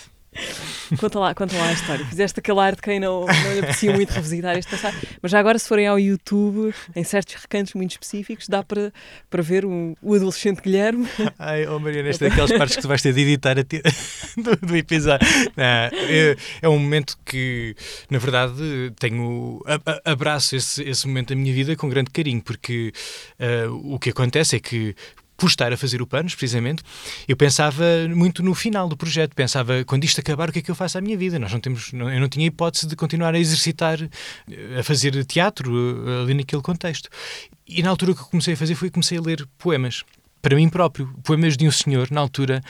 Conta, lá, conta lá a história. Fizeste aquele ar de quem não, não lhe aprecia muito revisitar este passado. Mas já agora, se forem ao YouTube, em certos recantos muito específicos, dá para, para ver o, o adolescente Guilherme. Ai, oh Mariana, esta é daquelas partes que tu vais ter de editar ti, do, do, episódio. Não, é, é, um momento que, na verdade, tenho. abraço esse, esse momento da minha vida com grande carinho, porque uh, o que acontece é que por estar a fazer o Panos, precisamente, eu pensava muito no final do projeto. Pensava, quando isto acabar, o que é que eu faço à minha vida? Nós não temos, não, eu não tinha hipótese de continuar a exercitar, a fazer teatro eh, ali naquele contexto. E na altura que eu comecei a fazer foi comecei a ler poemas para mim próprio, poemas de um senhor, na altura,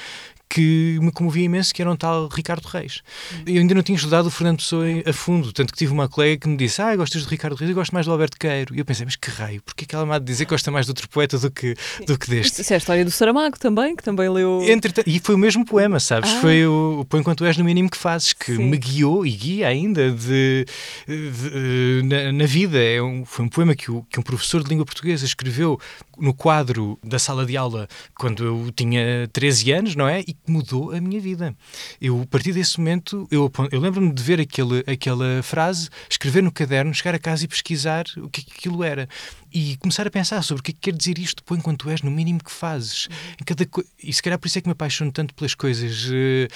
que me comovia imenso, que era um tal Ricardo Reis. Eu ainda não tinha estudado o Fernando Pessoa a fundo, tanto que tive uma colega que me disse ah, gostas de Ricardo Reis? Eu gosto mais do Alberto Queiro. E eu pensei, mas que raio, porquê que ela me há de dizer que gosta mais do outro poeta do que, do que deste? Isso é a história do Saramago também, que também leu... Entretanto, e foi o mesmo poema, sabes? Ah. Foi o, Põe Quanto És no Mínimo que Fazes, que Sim. me guiou e guia ainda de, de, de na, na, vida. É um, foi um poema que, o, que um professor de língua portuguesa escreveu no quadro da sala de aula quando eu tinha 13 anos, não é? E que mudou a minha vida. Eu, a partir desse momento, eu, eu lembro-me de ver aquele, aquela frase, escrever no caderno, chegar a casa e pesquisar o que aquilo era. E começar a pensar sobre o que, é que quer dizer isto, põe enquanto és, no mínimo que fazes. Em cada co... E se calhar por isso é que me apaixono tanto pelas coisas. Eh,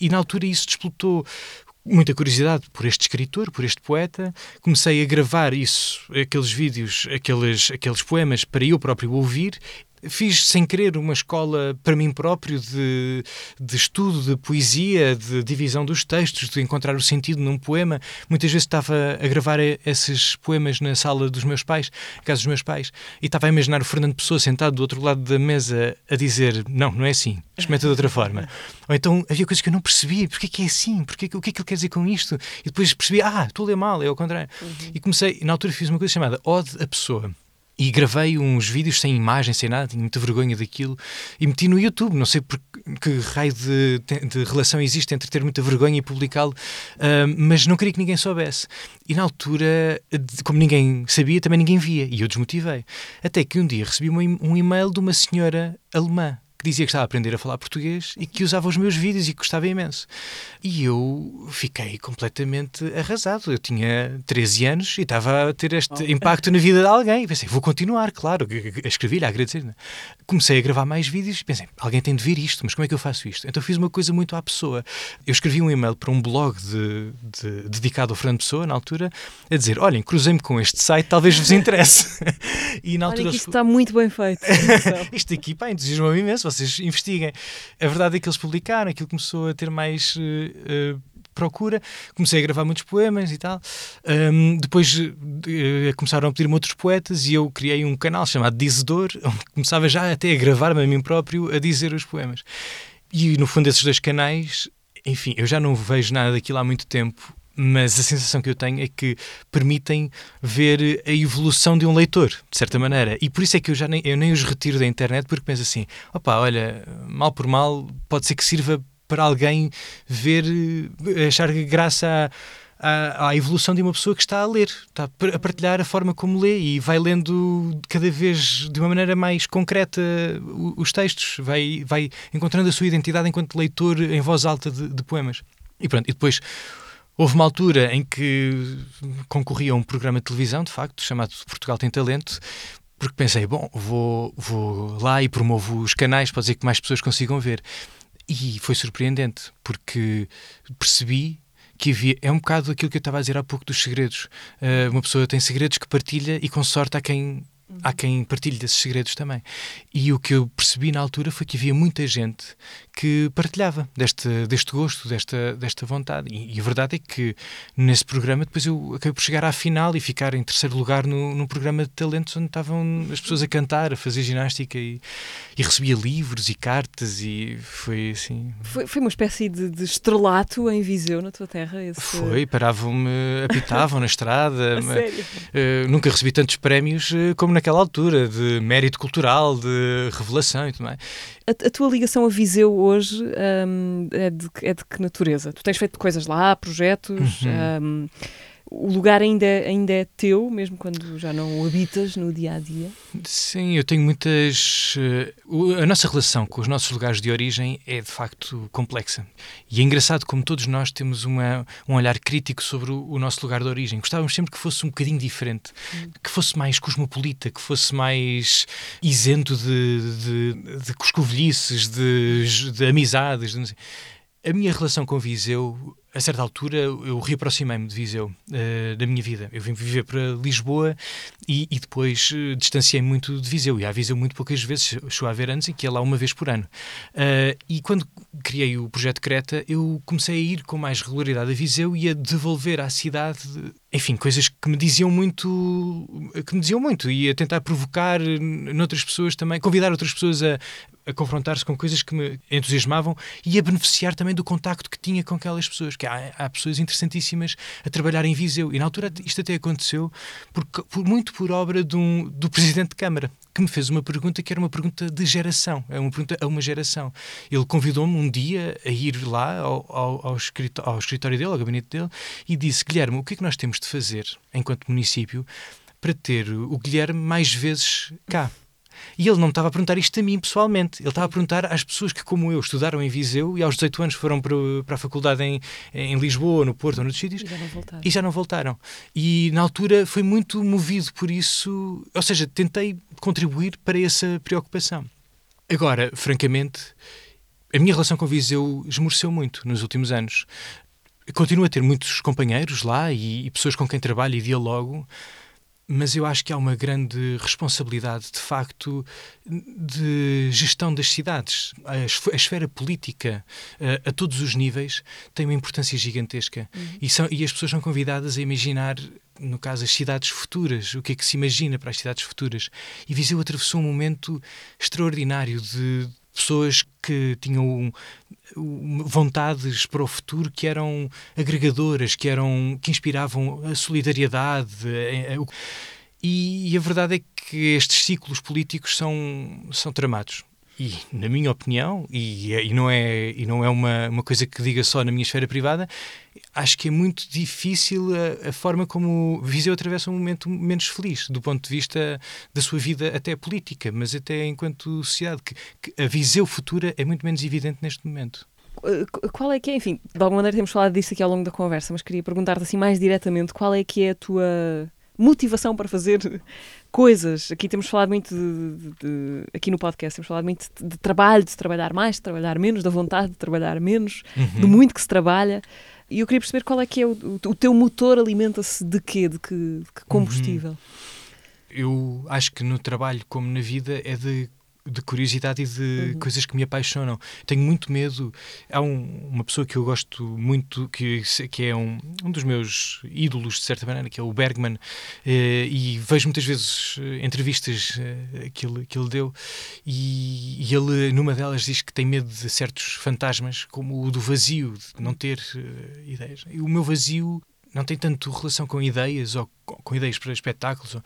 e na altura isso desplotou muita curiosidade por este escritor, por este poeta. Comecei a gravar isso, aqueles vídeos, aqueles, aqueles poemas para eu próprio ouvir Fiz sem querer uma escola para mim próprio de, de estudo de poesia, de divisão dos textos, de encontrar o sentido num poema. Muitas vezes estava a gravar esses poemas na sala dos meus pais, casa dos meus pais, e estava a imaginar o Fernando Pessoa sentado do outro lado da mesa a dizer: Não, não é assim, experimenta de outra forma. Ou então havia coisas que eu não percebi, porque é que é assim, porque, o que é que ele quer dizer com isto? E depois percebi: Ah, estou a ler mal, é ao contrário. Uhum. E comecei, na altura fiz uma coisa chamada Ode a Pessoa e gravei uns vídeos sem imagem, sem nada, tinha muita vergonha daquilo e meti no YouTube. Não sei por que raio de, de relação existe entre ter muita vergonha e publicá-lo, uh, mas não queria que ninguém soubesse. E na altura, como ninguém sabia, também ninguém via e eu desmotivei. Até que um dia recebi um e-mail de uma senhora alemã que dizia que estava a aprender a falar português e que usava os meus vídeos e que gostava imenso. E eu fiquei completamente arrasado. Eu tinha 13 anos e estava a ter este oh. impacto na vida de alguém. E pensei, vou continuar, claro, a escrever-lhe, a agradecer. -lhe. Comecei a gravar mais vídeos e pensei, alguém tem de ver isto, mas como é que eu faço isto? Então fiz uma coisa muito à pessoa. Eu escrevi um e-mail para um blog de, de, dedicado ao Fernando Pessoa, na altura, a dizer: olhem, cruzei-me com este site, talvez vos interesse. e na altura. Olha que isto está muito bem feito. isto aqui, pá, entusiasma-me imenso vocês investiguem. A verdade é que eles publicaram, aquilo começou a ter mais. Uh, procura, comecei a gravar muitos poemas e tal. Um, depois uh, começaram a pedir-me outros poetas e eu criei um canal chamado Dizedor, onde começava já até a gravar-me a mim próprio a dizer os poemas. E no fundo, desses dois canais, enfim, eu já não vejo nada daquilo há muito tempo mas a sensação que eu tenho é que permitem ver a evolução de um leitor, de certa maneira. E por isso é que eu já nem, eu nem os retiro da internet, porque penso assim: opá, olha, mal por mal, pode ser que sirva para alguém ver, achar graça à, à, evolução de uma pessoa que está a ler, está a partilhar a forma como lê e vai lendo cada vez de uma maneira mais concreta os textos, vai, vai encontrando a sua identidade enquanto leitor em voz alta de, de poemas. E pronto, e depois Houve uma altura em que concorria a um programa de televisão, de facto, chamado Portugal Tem Talento, porque pensei, bom, vou, vou lá e promovo os canais para dizer que mais pessoas consigam ver. E foi surpreendente, porque percebi que havia. É um bocado aquilo que eu estava a dizer há pouco dos segredos. Uh, uma pessoa tem segredos que partilha e com sorte há quem há quem partilhe desses segredos também. E o que eu percebi na altura foi que havia muita gente que partilhava deste, deste gosto, desta, desta vontade. E, e, a verdade é que nesse programa depois eu acabei por chegar à final e ficar em terceiro lugar no, no programa de talentos onde estavam as pessoas a cantar, a fazer ginástica e, e recebia livros e cartas e foi assim... Foi, foi uma espécie de, de, estrelato em Viseu, na tua terra? Esse... Foi, paravam-me, apitavam na estrada. sério? Uh, nunca recebi tantos prémios uh, como naquela altura, de mérito cultural, de revelação e tudo mais. A, a tua ligação a Viseu hoje um, é, de, é, de, que natureza? Tu tens feito coisas lá, projetos. Uhum. Um, o lugar ainda, ainda é teu, mesmo quando já não o habitas no dia a dia? Sim, eu tenho muitas. Uh, a nossa relação com os nossos lugares de origem é de facto complexa. E é engraçado como todos nós temos uma, um olhar crítico sobre o, o nosso lugar de origem. Gostávamos sempre que fosse um bocadinho diferente, hum. que fosse mais cosmopolita, que fosse mais isento de, de, de coscovilhices, de, de amizades. De a minha relação com Viseu a certa altura eu reaproximei-me de Viseu, uh, da minha vida. Eu vim viver para Lisboa e, e depois uh, distanciei-me muito de Viseu. E há Viseu muito poucas vezes, chegou a haver anos em que ia lá uma vez por ano. Uh, e quando criei o projeto Creta, eu comecei a ir com mais regularidade a Viseu e a devolver à cidade, enfim, coisas que me diziam muito, que me diziam muito e a tentar provocar noutras pessoas também, convidar outras pessoas a, a confrontar-se com coisas que me entusiasmavam e a beneficiar também do contacto que tinha com aquelas pessoas. Que há, há pessoas interessantíssimas a trabalhar em Viseu. E na altura isto até aconteceu por, muito por obra um, do Presidente de Câmara, que me fez uma pergunta que era uma pergunta de geração, é uma pergunta a uma geração. Ele convidou-me um dia a ir lá ao, ao, ao, escritório, ao escritório dele, ao gabinete dele, e disse: Guilherme, o que é que nós temos de fazer enquanto município para ter o Guilherme mais vezes cá? E ele não estava a perguntar isto a mim pessoalmente, ele estava a perguntar às pessoas que, como eu, estudaram em Viseu e aos 18 anos foram para, para a faculdade em, em Lisboa, no Porto ou noutros sítios e já, não voltaram. e já não voltaram. E na altura foi muito movido por isso, ou seja, tentei contribuir para essa preocupação. Agora, francamente, a minha relação com Viseu esmoreceu muito nos últimos anos. Continuo a ter muitos companheiros lá e, e pessoas com quem trabalho e dialogo, mas eu acho que há uma grande responsabilidade, de facto, de gestão das cidades. A, esfera política, a, a, todos os níveis, tem uma importância gigantesca. Uhum. E, são, e as pessoas são convidadas a imaginar, no caso, as cidades futuras, o que é que se imagina para as cidades futuras. E Viseu atravessou um momento extraordinário de pessoas que tinham vontades para o futuro que eram agregadoras, que eram que inspiravam a solidariedade. E, a verdade é que estes ciclos políticos são, são tramados e na minha opinião, e, e, não é, e não é uma, uma coisa que diga só na minha esfera privada, acho que é muito difícil a, a, forma como Viseu atravessa um momento menos feliz, do ponto de vista da sua vida até política, mas até enquanto sociedade, que, que a Viseu futura é muito menos evidente neste momento. Qual é que é, enfim, de alguma maneira temos falado disso aqui ao longo da conversa, mas queria perguntar-te assim mais diretamente, qual é que é a tua motivação para fazer coisas. Aqui temos falado muito de, de, de, aqui no podcast, temos falado muito de, de, trabalho, de trabalhar mais, de trabalhar menos, da vontade de trabalhar menos, uhum. do muito que se trabalha. E eu queria perceber qual é que é o, o teu motor alimenta-se de quê? De que, de que combustível? Uhum. Eu acho que no trabalho como na vida é de de curiosidade e de uhum. coisas que me apaixonam. Tenho muito medo. Há um, uma pessoa que eu gosto muito, que, que é um, um dos meus ídolos, de certa maneira, que é o Bergman, eh, e vejo muitas vezes eh, entrevistas eh, que, ele, que ele deu, e, e, ele, numa delas, diz que tem medo de certos fantasmas, como o do vazio, de não ter uh, ideias. E o meu vazio não tem tanto relação com ideias ou com, com ideias para espetáculos. Ou,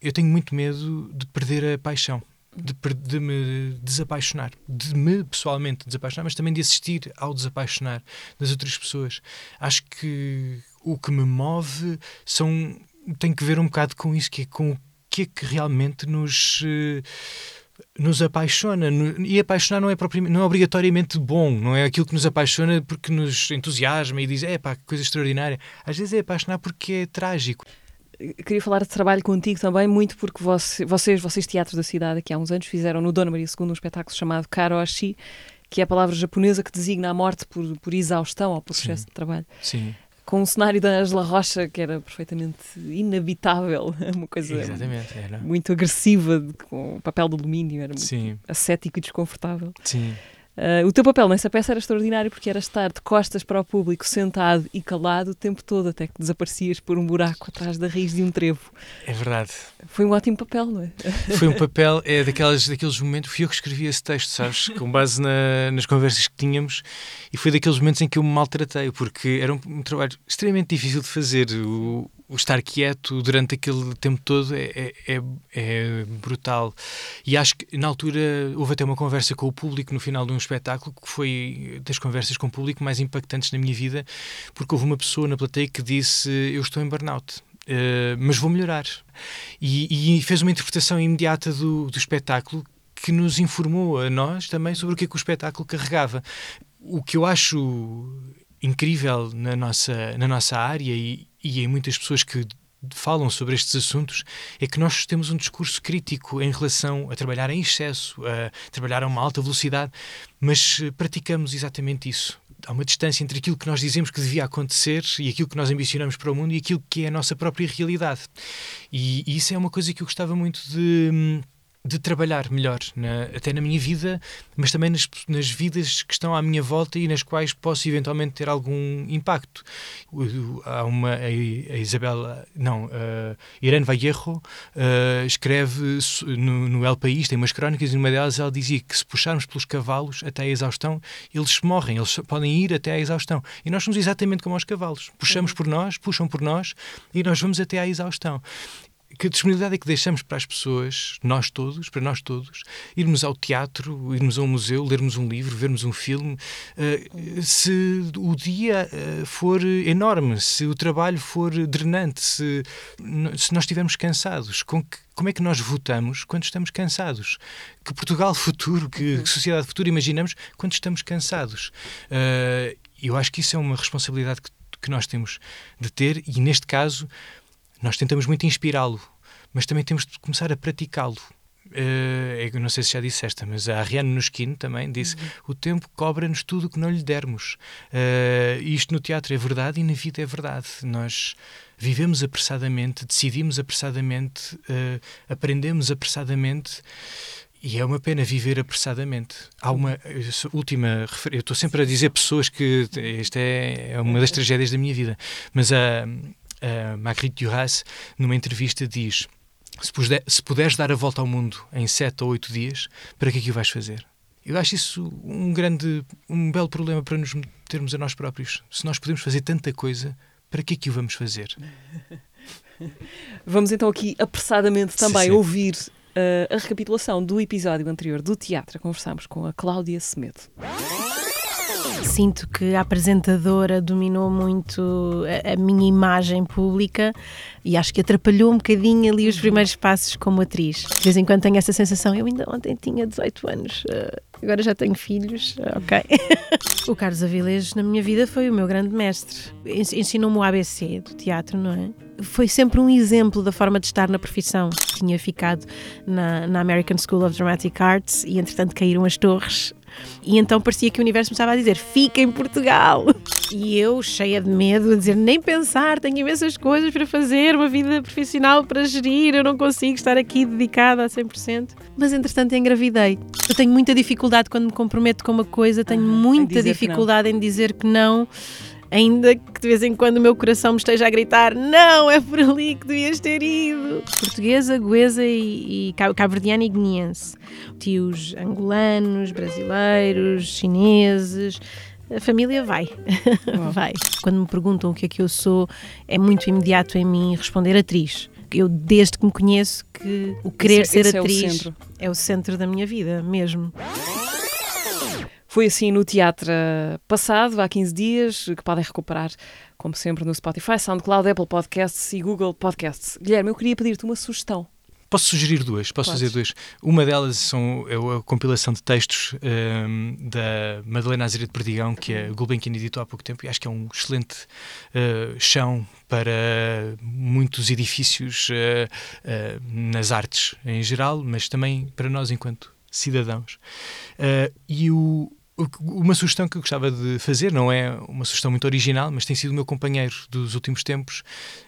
eu tenho muito medo de perder a paixão de, de, me desapaixonar, de me pessoalmente desapaixonar, mas também de assistir ao desapaixonar das outras pessoas. Acho que o que me move são tem que ver um bocado com isso, que é com o que é que realmente nos nos apaixona. E apaixonar não é, não é obrigatoriamente bom, não é aquilo que nos apaixona porque nos entusiasma e diz, é pá, que coisa extraordinária. Às vezes é apaixonar porque é trágico. Queria falar de trabalho contigo também, muito porque você, vocês, vocês teatros da cidade, que há uns anos fizeram no Dona Maria II um espetáculo chamado Karoshi, que é a palavra japonesa que designa a morte por, por exaustão ou por Sim. excesso de trabalho. Sim. Com um cenário da Angela Rocha que era perfeitamente inabitável, uma coisa Exatamente, era. muito agressiva, com papel de alumínio, era muito Sim, ascético e desconfortável. sim. Ah, o teu papel nessa peça era extraordinário porque era estar de costas para o público, sentado e calado o tempo todo, até que desaparecias por um buraco atrás da raiz de um trevo. É verdade. Foi um ótimo papel, não é? Foi um papel, é daquelas, daqueles momentos, fui eu que escrevi esse texto, sabes? Com base na- nas conversas que tínhamos, e foi daqueles momentos em que eu me maltratei, porque era um, um trabalho extremamente difícil de fazer. O, o estar quieto durante aquele tempo todo é, é, é- é brutal. E acho que na altura houve até uma conversa com o público no final de um espetáculo que foi das conversas com o público mais impactantes na minha vida, porque houve uma pessoa na plateia que disse: Eu estou em burnout. eh, mas vou melhorar. E, e fez uma interpretação imediata do, do espetáculo que nos informou a nós também sobre o que é que o espetáculo carregava. O que eu acho incrível na nossa, na nossa área e, e em muitas pessoas que falam sobre estes assuntos é que nós temos um discurso crítico em relação a trabalhar em excesso, a trabalhar a uma alta velocidade, mas eh, praticamos exatamente isso. Há uma distância entre aquilo que nós dizemos que devia acontecer e aquilo que nós ambicionamos para o mundo e aquilo que é a nossa própria realidade. E, e isso é uma coisa que eu gostava muito de, hum, de trabalhar melhor, na- até na minha vida, mas também nas, nas vidas que estão à minha volta e nas quais posso eventualmente ter algum impacto. Há uma, a, Isabela, não, a Irene Vallejo uh, escreve no, no El País, tem umas crónicas e numa delas ela dizia que se puxarmos pelos cavalos até a exaustão, eles morrem, eles podem ir até à exaustão. E nós somos exatamente como os cavalos. Puxamos por nós, puxam por nós e nós vamos até à exaustão que disponibilidade é que deixamos para as pessoas, nós todos, para nós todos, irmos ao teatro, irmos a um museu, lermos um livro, vermos um filme, eh, se o dia eh, for enorme, se o trabalho for drenante, se, se nós estivermos cansados, com que- como é que nós votamos quando estamos cansados? Que Portugal futuro, que sociedade futura imaginamos quando estamos cansados? Eh, eu acho que isso é uma responsabilidade que, que nós temos de ter e, neste caso, nós tentamos muito inspirá-lo, mas também temos de começar a praticá-lo. Eh, eu não sei se já disse esta, mas a Ariane Nuskin também disse: o tempo cobra-nos tudo o que não lhe dermos. Eh, isto no teatro é verdade e na vida é verdade. Nós vivemos apressadamente, decidimos apressadamente, eh, aprendemos apressadamente. E é uma pena viver apressadamente. Há uma última eu estou sempre a dizer pessoas que esta é, é uma das tragédias da minha vida, mas a, a Marguerite Duras numa entrevista diz: se, puder- se puderes dar a volta ao mundo em sete ou oito dias, para que é que o vais fazer? Eu acho isso um grande, um belo problema para nos termos a nós próprios. Se nós podemos fazer tanta coisa, para que é que o vamos fazer? Vamos então aqui apressadamente também Sim. ouvir ah, a recapitulação do episódio anterior do teatro. Conversámos com a Cláudia Semedo. Sinto que a apresentadora dominou muito a, a minha imagem pública e acho que atrapalhou um bocadinho ali os primeiros passos como atriz. De vez em quando tenho essa sensação, eu ainda ontem tinha 18 anos, eh, agora já tenho filhos, eh, ok. o Carlos Avilés na minha vida foi o meu grande mestre. Ens- Ensinou-me o ABC do teatro, não é? Foi sempre um exemplo da forma de estar na profissão. Tinha ficado na, na American School of Dramatic Arts e entretanto caíram as torres e então parecia que o universo me estava a dizer: fica em Portugal. E eu, cheia de medo, a dizer: nem pensar, tenho imensas coisas para fazer, uma vida profissional para gerir, eu não consigo estar aqui dedicada a 100%. Mas entretanto engravidei. Eu tenho muita dificuldade quando me comprometo com uma coisa, tenho muita dificuldade em dizer que não. Ainda que de vez em quando o meu coração me esteja a gritar não, é por ali que devias ter ido. Portuguesa, goesa e, e ca- cabo-verdiana e guineense. Tios angolanos, brasileiros, chineses. A família vai, vai. Quando me perguntam o que é que eu sou, é muito imediato em mim responder atriz. Eu, desde que me conheço, que o querer Esse é- ser esse é o atriz é o centro da minha vida, mesmo. Foi assim no teatro passado, há 15 dias, que podem recuperar, como sempre, no Spotify, SoundCloud, Apple Podcasts e Google Podcasts. Guilherme, eu queria pedir-te uma sugestão. Posso sugerir duas, posso Podes. fazer duas. Uma delas são, é a compilação de textos ehm, da Madalena Azira de Perdigão, que a Gulbenkian editou há pouco tempo, e acho que é um excelente eh, chão para muitos edifícios eh, eh, nas artes em geral, mas também para nós enquanto cidadãos. E o, uma sugestão que eu gostava de fazer, não é uma sugestão muito original, mas tem sido o meu companheiro dos últimos tempos,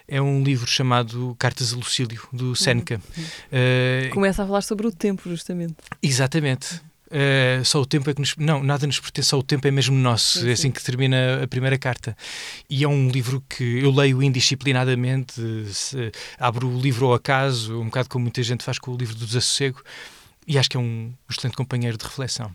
é um livro chamado Cartas a Lucílio, do Seneca. Eh, Começa a falar sobre o tempo, justamente. Exatamente. Eh, só o tempo é que nos. Não, nada nos pertence, só o tempo é mesmo nosso. Sim, é assim sim. que termina a primeira carta. E é um livro que eu leio indisciplinadamente, se- abro o livro ao acaso, um bocado como muita gente faz com o livro do desassossego, e acho que é um excelente companheiro de reflexão.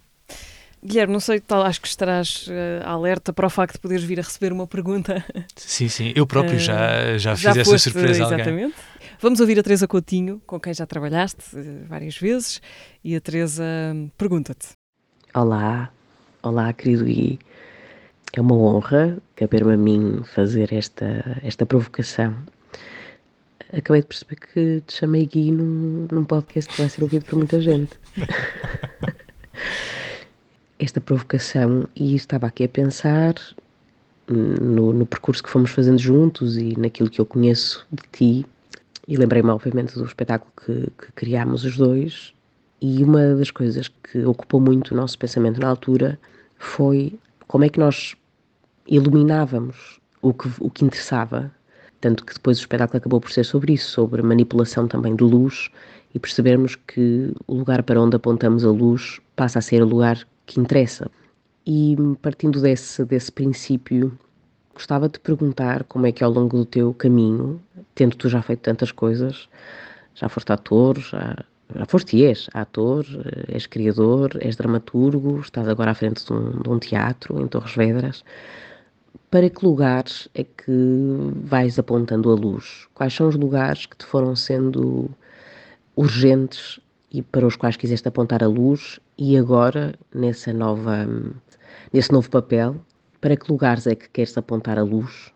Guilherme, não sei, tal, acho que estarás eh, alerta para o facto de poderes vir a receber uma pergunta. Sim, sim. Eu próprio Eh, já, já fiz Já essa foste, surpresa a alguém. Exatamente. Vamos ouvir a Teresa Coutinho, com quem já trabalhaste eh, várias vezes, e a Teresa hum, pergunta-te. Olá, olá querido Gui. É uma honra caber-me a mim fazer esta, esta provocação. Acabei de perceber que te chamei Gui num, num podcast que vai ser ouvido por muita gente. esta provocação, e estava aqui a pensar no, no percurso que fomos fazendo juntos e naquilo que eu conheço de ti, e lembrei-me, obviamente, do espetáculo que, que criámos os dois, e uma das coisas que ocupou muito o nosso pensamento na altura foi como é que nós iluminávamos o que, o que interessava. Tanto que depois o espetáculo acabou por ser sobre isso, sobre manipulação também de luz e percebermos que o lugar para onde apontamos a luz passa a ser o lugar que interessa. E partindo desse, desse princípio, gostava de perguntar como é que ao longo do teu caminho, tendo tu já feito tantas coisas, já foste ator, já, já foste e és ator, és criador, és dramaturgo, estás agora à frente de um, de um teatro em Torres Vedras. Para que lugares é que vais apontando a luz? Quais são os lugares que te foram sendo urgentes e para os quais quiseste apontar a luz e agora nessa nova nesse novo papel para que lugares é que queres apontar a luz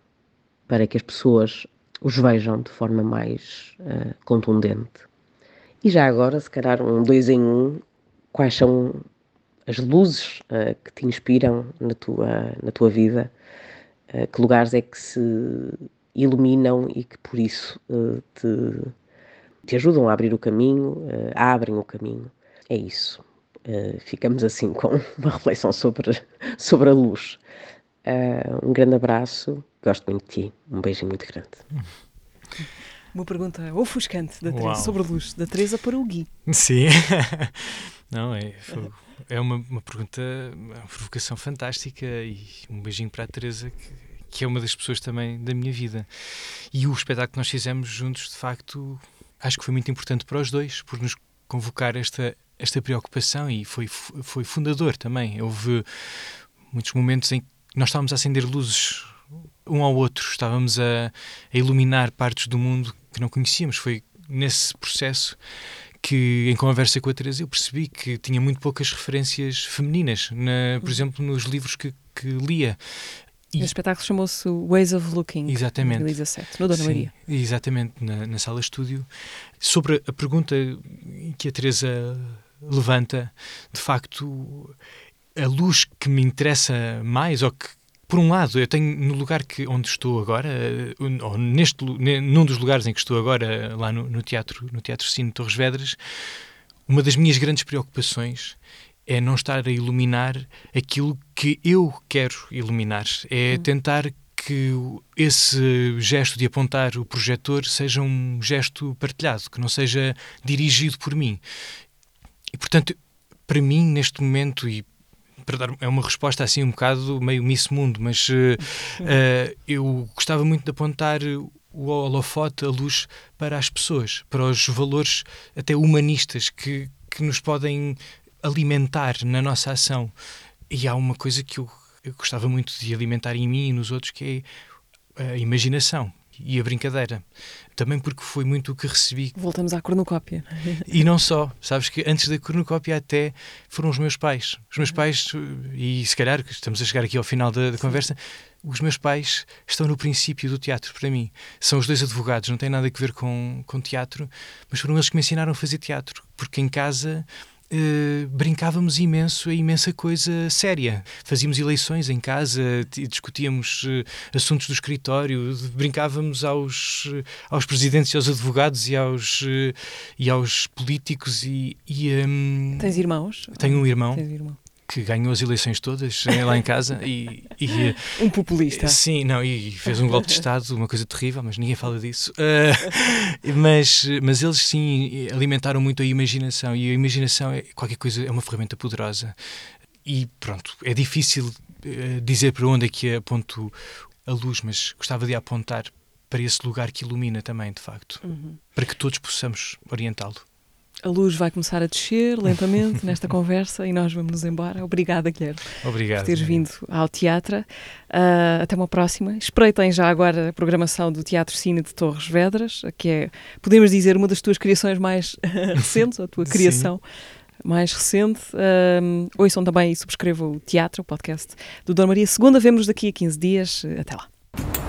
para que as pessoas os vejam de forma mais uh, contundente e já agora se calhar um dois em um quais são as luzes uh, que te inspiram na tua na tua vida uh, que lugares é que se iluminam e que por isso te te ajudam a abrir o caminho, abrem o caminho. É isso. Uh, ficamos assim com uma reflexão sobre, sobre a luz. Uh, um grande abraço, gosto muito de ti. Um beijinho muito grande. Uma pergunta ofuscante da Teresa, Uau. sobre a luz, da Teresa para o Gui. Sim. Não, é, foi- é uma, uma pergunta, uma provocação fantástica e um beijinho para a Teresa, que, que é uma das pessoas também da minha vida. E o espetáculo que nós fizemos juntos, de facto, acho que foi muito importante para os dois, por nos convocar esta, esta preocupação e foi, foi fundador também. Houve muitos momentos em que nós estávamos a acender luzes um ao outro, estávamos a, a iluminar partes do mundo que não conhecíamos. Foi nesse processo que, em conversa com a Teresa, eu percebi que tinha muito poucas referências femininas, na, por exemplo, nos livros que, que lia. E- O espetáculo chamou-se Ways of Looking, Exatamente. 2017, no Dona Sim, Maria. Exatamente, na, na sala estúdio. Sobre a pergunta que a Teresa levanta, de facto, a luz que me interessa mais, ou que, por um lado, eu tenho no lugar que, onde estou agora, eh, ou neste, num dos lugares em que estou agora, lá no, no teatro, no Teatro Cine Torres Vedras, uma das minhas grandes preocupações é não estar a iluminar aquilo que eu quero iluminar. É tentar que esse gesto de apontar o projetor seja um gesto partilhado, que não seja dirigido por mim. E, portanto, para mim, neste momento, e para dar é uma resposta assim um bocado meio Miss Mundo, mas eh, eu gostava muito de apontar o holofote, a luz para as pessoas, para os valores até humanistas que, que nos podem alimentar na nossa ação. E há uma coisa que eu, eu gostava muito de alimentar em mim e nos outros, que é a imaginação. E a brincadeira. Também porque foi muito o que recebi. Voltamos à cornucópia. E não só, sabes que antes da cornucópia até foram os meus pais. Os meus pais, e se calhar estamos a chegar aqui ao final da, da conversa, os meus pais estão no princípio do teatro para mim. São os dois advogados, não tem nada a ver com, com teatro, mas foram eles que me ensinaram a fazer teatro, porque em casa Uh, brincávamos imenso a imensa coisa séria. Fazíamos eleições em casa, discutíamos uh, assuntos do escritório, brincávamos aos, uh, aos presidentes e aos advogados e aos, e aos políticos. E, e um, Tens irmãos? Tenho um irmão. Tens irmão que ganhou as eleições todas eh, lá em casa e, e, um populista. sim não e fez um golpe de estado uma coisa terrível mas ninguém fala disso. Uh, mas mas eles sim alimentaram muito a imaginação e a imaginação é qualquer coisa é uma ferramenta poderosa. E pronto é difícil uh, dizer para onde é que aponto a luz mas gostava de apontar para esse lugar que ilumina também de facto. Uhum. para que todos possamos orientá-lo a luz vai começar a descer lentamente nesta conversa e nós vamos nos embora. Obrigada, Guilherme. Obrigado. Por teres vindo ao teatro. Uh, até uma próxima. Espreitem já agora a programação do Teatro Cine de Torres Vedras, que é, podemos dizer, uma das tuas criações mais recentes, a tua criação. Sim mais recente. Um, ouçam também e subscrevam o Teatro, o podcast do Dona Maria. Segunda, vemos daqui a 15 dias. Até lá.